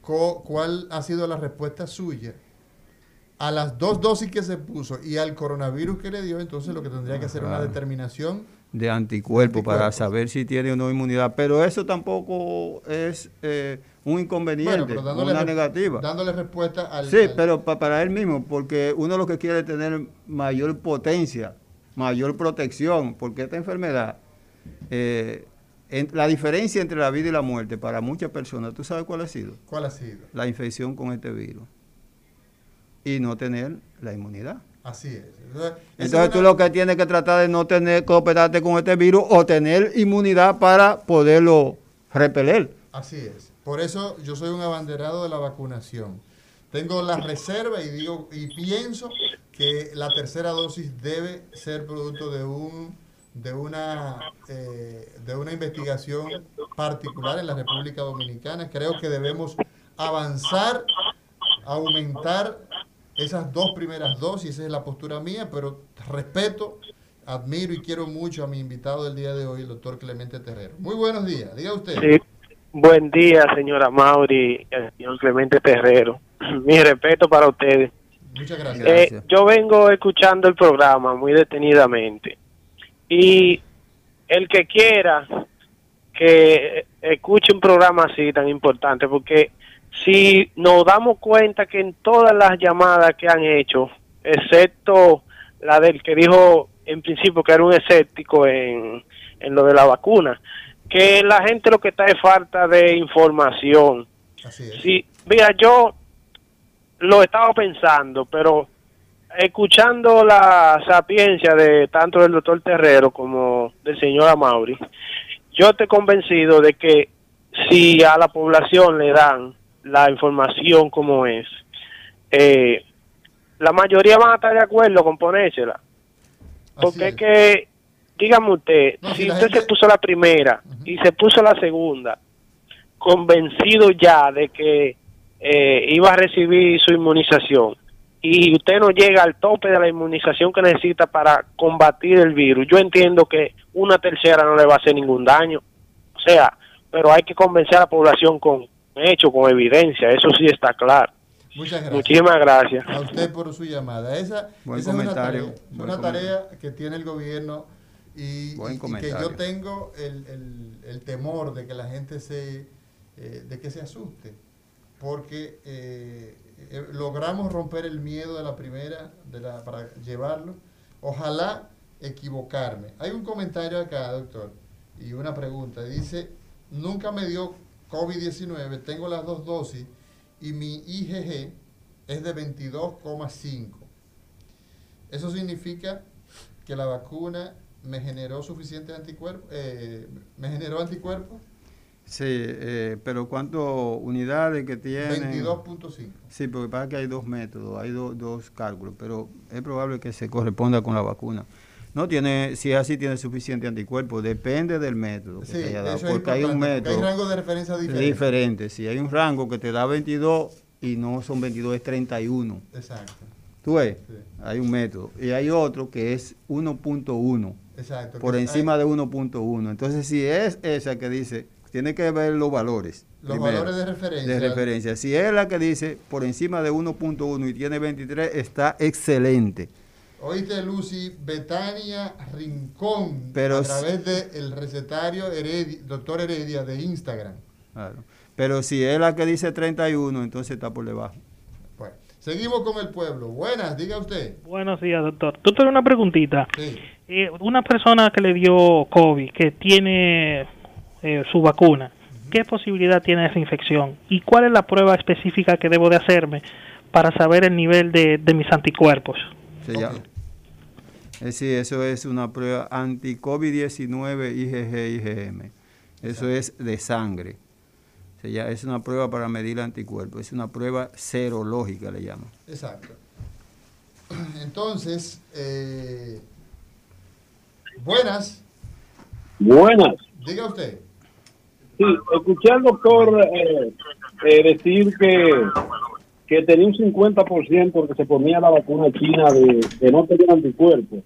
cuál ha sido la respuesta suya a las dos dosis que se puso y al coronavirus que le dio, entonces lo que tendría que hacer es una determinación de anticuerpos para saber si tiene o no inmunidad. Pero eso tampoco es eh, un inconveniente, una negativa. Dándole respuesta al... Sí, pero para él mismo, porque uno lo que quiere es tener mayor potencia, mayor protección, porque esta enfermedad, eh, la diferencia entre la vida y la muerte para muchas personas, ¿tú sabes cuál ha sido? ¿Cuál ha sido? La infección con este virus. Y no tener la inmunidad. Así es. Entonces, tú lo que tienes que tratar de no tener cooperarte con este virus o tener inmunidad para poderlo repeler. Así es. Por eso yo soy un abanderado de la vacunación. tengo la reserva y digo y pienso que la tercera dosis debe ser producto de un de una eh, de una investigación particular en la República Dominicana. Creo que debemos avanzar, aumentar esas dos primeras dosis, esa es la postura mía, pero respeto, admiro y quiero mucho a mi invitado del día de hoy, el doctor Clemente Terrero. Muy buenos días, diga usted. Sí. Buen día, señora Mauri, el señor Clemente Terrero. [clears throat] Mi respeto para ustedes. Muchas gracias. Eh, yo vengo escuchando el programa muy detenidamente y el que quiera que escuche un programa así tan importante, porque si nos damos cuenta que en todas las llamadas que han hecho, excepto la del que dijo en principio que era un escéptico en, en lo de la vacuna, que la gente lo que está es falta de información. Sí, mira, yo lo estaba pensando, pero escuchando la sapiencia de tanto del doctor Terrero como del señor Amauri, yo estoy convencido de que si a la población le dan la información como es, eh, la mayoría van a estar de acuerdo con ponérsela. Porque es. que, dígame usted, si, usted se puso la primera y se puso la segunda, convencido ya de que eh, iba a recibir su inmunización, y usted no llega al tope de la inmunización que necesita para combatir el virus, yo entiendo que una tercera no le va a hacer ningún daño. O sea, pero hay que convencer a la población con hecho, con evidencia, eso sí está claro. Muchas gracias. Muchísimas gracias. A usted por su llamada. Esa, Buen esa es una comentario, tarea, una tarea que tiene el gobierno y, Buen y- y que yo tengo el, el- el temor de que la gente se, eh, de que se asuste, porque eh, eh, logramos romper el miedo de la primera, de la, para llevarlo. Ojalá equivocarme. Hay un comentario acá, doctor, y una pregunta. Dice, nunca me dio COVID-19, tengo las dos dosis y mi IgG es de 22,5. Eso significa que la vacuna me generó suficientes anticuerpos, eh, me generó anticuerpos. Sí, eh, pero ¿cuántas unidades que tiene? 22.5. Sí, porque pasa que hay dos métodos, hay do- dos cálculos, pero es probable que se corresponda con la vacuna. No tiene, si es así tiene suficiente anticuerpo, depende del método que Sí, te haya dado, porque hay un método hay rango de referencia diferente. diferente. Si hay un rango que te da 22 y no son 22, es 31. Exacto. ¿Tú ves? Hay un método. Y hay otro que es 1.1. Exacto, Por encima de 1.1. Entonces, si es esa que dice, tiene que ver los valores. Los primero, valores de referencia. De referencia. Si es la que dice por encima de 1.1 y tiene 23, está excelente. Oíste, Lucy, Betania Rincón, Pero a través del recetario Heredi- doctor Heredia de Instagram. Claro. Pero si es la que dice 31, entonces está por debajo. Seguimos con el pueblo. Buenas, diga usted. Buenos días, doctor. Doctor, una preguntita. Sí. Eh, una persona que le dio COVID, que tiene eh, su vacuna, ¿qué posibilidad tiene esa infección? ¿Y cuál es la prueba específica que debo de hacerme para saber el nivel de, de mis anticuerpos? Se llama. Es decir, eso es una prueba anti-COVID-19 IgG-IgM. Eso es de sangre. Se llama- es una prueba para medir anticuerpos. Es una prueba serológica, le llaman. Exacto. Entonces, eh, buenas, Buenas. diga usted. Sí, escuché al doctor eh, eh, decir que, que tenía un 50% porque se ponía la vacuna china de, de no tener anticuerpos.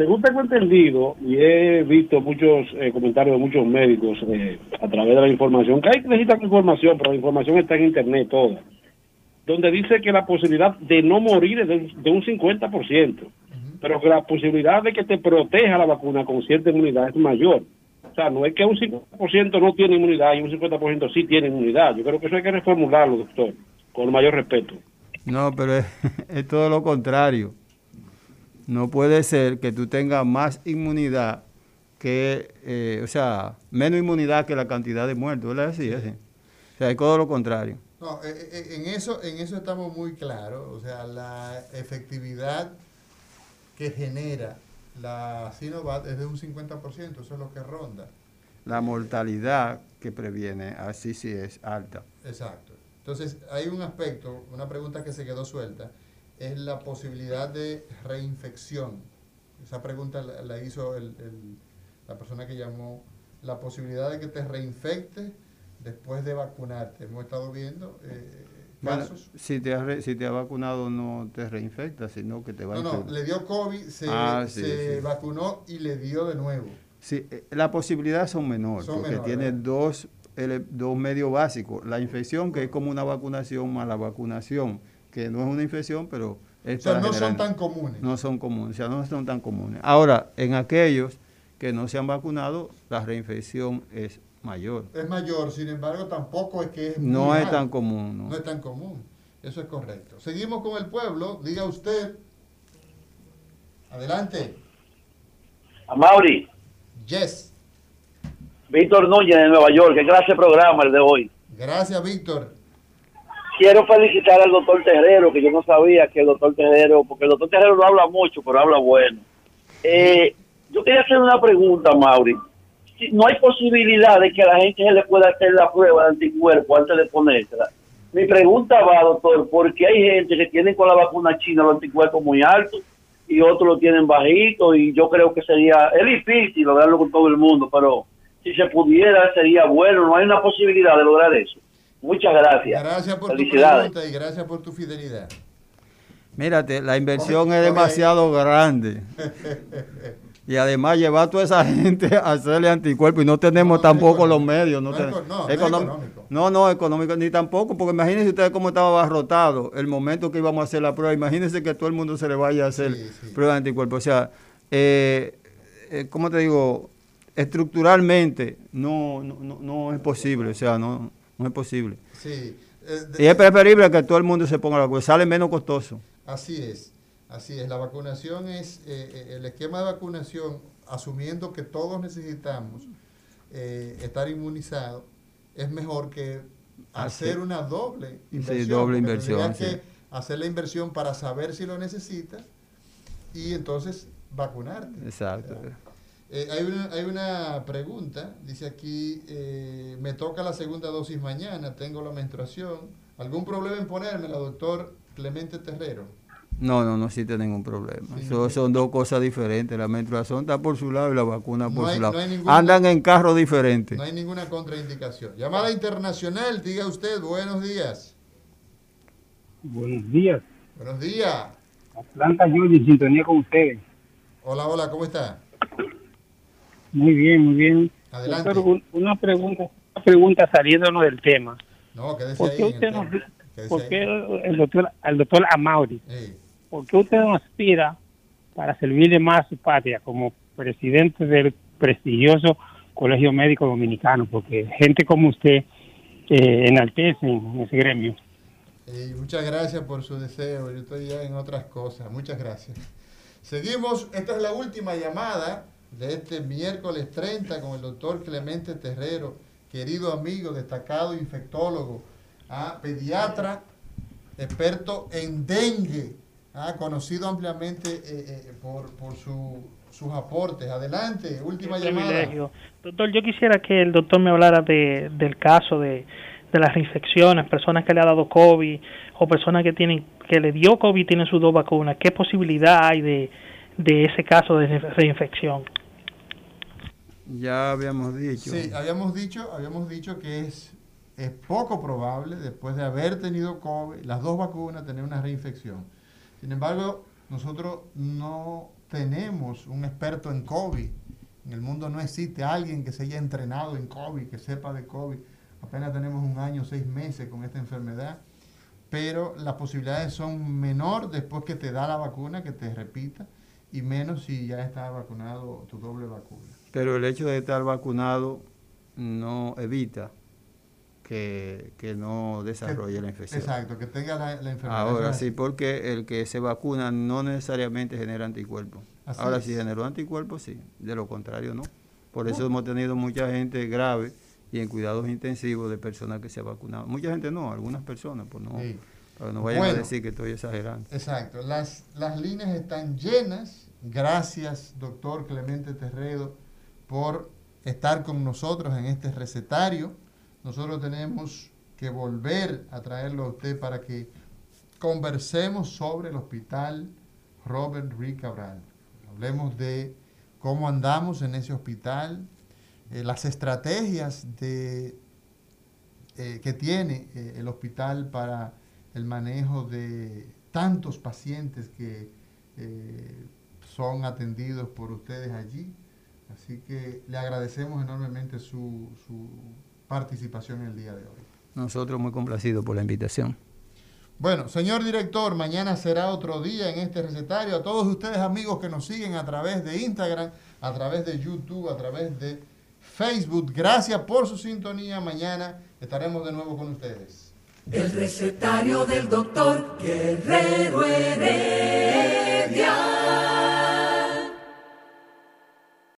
Según tengo entendido, y he visto muchos eh, comentarios de muchos médicos eh, a través de la información, que hay que necesitar información, pero la información está en internet toda, donde dice que la posibilidad de no morir es de, un- de un 50%, pero que la posibilidad de que te proteja la vacuna con cierta inmunidad es mayor. O sea, no es que un 50% no tiene inmunidad y un 50% sí tiene inmunidad. Yo creo que eso hay que reformularlo, doctor, con mayor respeto. No, pero es, [laughs] es todo lo contrario. No puede ser que tú tengas más inmunidad que, eh, o sea, menos inmunidad que la cantidad de muertos, ¿verdad? Sí. O sea, es todo lo contrario. No, eh, eh, en eso, en eso estamos muy claros. O sea, la efectividad que genera la Sinovac es de un 50%, eso es lo que ronda. La mortalidad que previene, así sí es alta. Exacto. Entonces, hay un aspecto, una pregunta que se quedó suelta, es la posibilidad de reinfección. Esa pregunta la, hizo la persona que llamó, la posibilidad de que te reinfectes después de vacunarte. Hemos estado viendo eh, casos. si, te has si te has vacunado no te reinfectas, sino que te va No, no, le dio COVID, se, ah, vacunó y le dio de nuevo. Sí, eh, las posibilidades son menores, porque tiene dos, dos medios básicos. La infección, que es como una vacunación, más la vacunación, que no es una infección, pero es o sea, no son tan comunes. No son comunes, o sea, no son tan comunes. Ahora, en aquellos que no se han vacunado, la reinfección es mayor. Es mayor, sin embargo, tampoco es que es No es tan común. No. no es tan común, eso es correcto. Seguimos con el pueblo, diga usted. Adelante. A Mauri. Yes. Víctor Núñez de Nueva York, qué clase de programa el de hoy. Gracias, Víctor. Quiero felicitar al doctor Terrero, que yo no sabía que el doctor Terrero, porque el doctor Terrero no habla mucho, pero habla bueno. Eh, yo quería hacer una pregunta, Mauri. no hay posibilidad de que a la gente se le pueda hacer la prueba de anticuerpo antes de ponérsela. Mi pregunta va, doctor, porque hay gente que tiene con la vacuna china los anticuerpos muy altos y otros lo tienen bajito y yo creo que sería, es difícil lograrlo con todo el mundo, pero si se pudiera sería bueno, no hay una posibilidad de lograr eso. Muchas gracias. Gracias por tu pregunta y gracias por tu fidelidad. Mírate, la inversión es demasiado grande. [laughs] y además llevar a toda esa gente a hacerle anticuerpos y no tenemos tampoco los medios. No, no, económico. no, no, económico, ni tampoco, porque imagínense ustedes cómo estaba abarrotado el momento que íbamos a hacer la prueba. Imagínense que todo el mundo se le vaya a hacer prueba de anticuerpos. O sea, eh, eh, ¿cómo te digo? Estructuralmente no, no, no, es posible, o sea, no, no es posible. Sí. Eh, y es preferible que todo el mundo se ponga la vacuna, sale menos costoso. Así es. Así es, la vacunación es, eh, eh, el esquema de vacunación, asumiendo que todos necesitamos eh, estar inmunizados, es mejor que hacer una doble inversión. Sí, doble inversión. que hacer la inversión para saber si lo necesitas y entonces vacunarte. Exacto. Hay, una, hay una pregunta, dice aquí, me toca la segunda dosis mañana, tengo la menstruación. ¿Algún problema en ponérmela, doctor Clemente Terrero? No, no, no existe ningún problema. son dos cosas diferentes. La menstruación está por su lado y la vacuna por su lado. Andan en carros diferentes. No hay ninguna contraindicación. Llamada internacional, diga usted, buenos días. Buenos días. Buenos días. Atlanta, yo en sintonía con ustedes. Hola, hola, ¿cómo está? Muy bien, muy bien. Adelante. una pregunta, una pregunta saliéndonos del tema. No, quédese ahí. Usted ¿Por qué el doctor, el doctor Amauri? ¿Por qué usted no aspira para servirle más a su patria como presidente del prestigioso Colegio Médico Dominicano? Porque gente como usted eh, enaltece en ese gremio. muchas gracias por su deseo. Yo estoy ya en otras cosas. Muchas gracias. Seguimos. Esta es la última llamada de este miércoles 30 con el doctor Clemente Terrero, querido amigo, destacado infectólogo ¿ah? pediatra, experto en dengue, ¿ah? conocido ampliamente eh, eh, por, por sus aportes. Adelante, última llamada. Doctor, yo quisiera que el doctor me hablara de, del caso de, de las reinfecciones, personas que le ha dado COVID o personas que tienen que le dio COVID y tienen sus dos vacunas. ¿Qué posibilidad hay de, de ese caso de reinfección? Ya habíamos dicho. Sí, habíamos dicho, habíamos dicho que es es poco probable, después de haber tenido COVID, las dos vacunas, tener una reinfección. Sin embargo, nosotros no tenemos un experto en COVID. En el mundo no existe alguien que se haya entrenado en COVID, que sepa de COVID. Apenas tenemos un año, seis meses con esta enfermedad. Pero las posibilidades son menor después que te da la vacuna, que te repita, y menos si ya está vacunado tu doble vacuna. Pero el hecho de estar vacunado no evita que, no desarrolle la infección. Exacto, que tenga la, enfermedad. Ahora sí, porque el que se vacuna no necesariamente genera anticuerpos. Ahora sí generó anticuerpos, sí, de lo contrario no. Por eso hemos tenido mucha gente grave y en cuidados intensivos de personas que se han vacunado. Mucha gente no, algunas personas, pues no, para no vayan a decir que estoy exagerando. Exacto, las, las líneas están llenas. Gracias, doctor Clemente Terredo, por estar con nosotros en este recetario. Nosotros tenemos que volver a traerlo a usted para que conversemos sobre el hospital Robert Rick Cabral. Hablemos de cómo andamos en ese hospital, eh, las estrategias de, eh, que tiene eh, el hospital para el manejo de tantos pacientes que son atendidos por ustedes allí. Así que le agradecemos enormemente su, su participación en el día de hoy. Nosotros muy complacidos por la invitación. Bueno, señor director, mañana será otro día en este recetario. A todos ustedes amigos que nos siguen a través de Instagram, a través de YouTube, a través de Facebook, gracias por su sintonía. Mañana estaremos de nuevo con ustedes. El recetario del doctor Guerrero Heredia.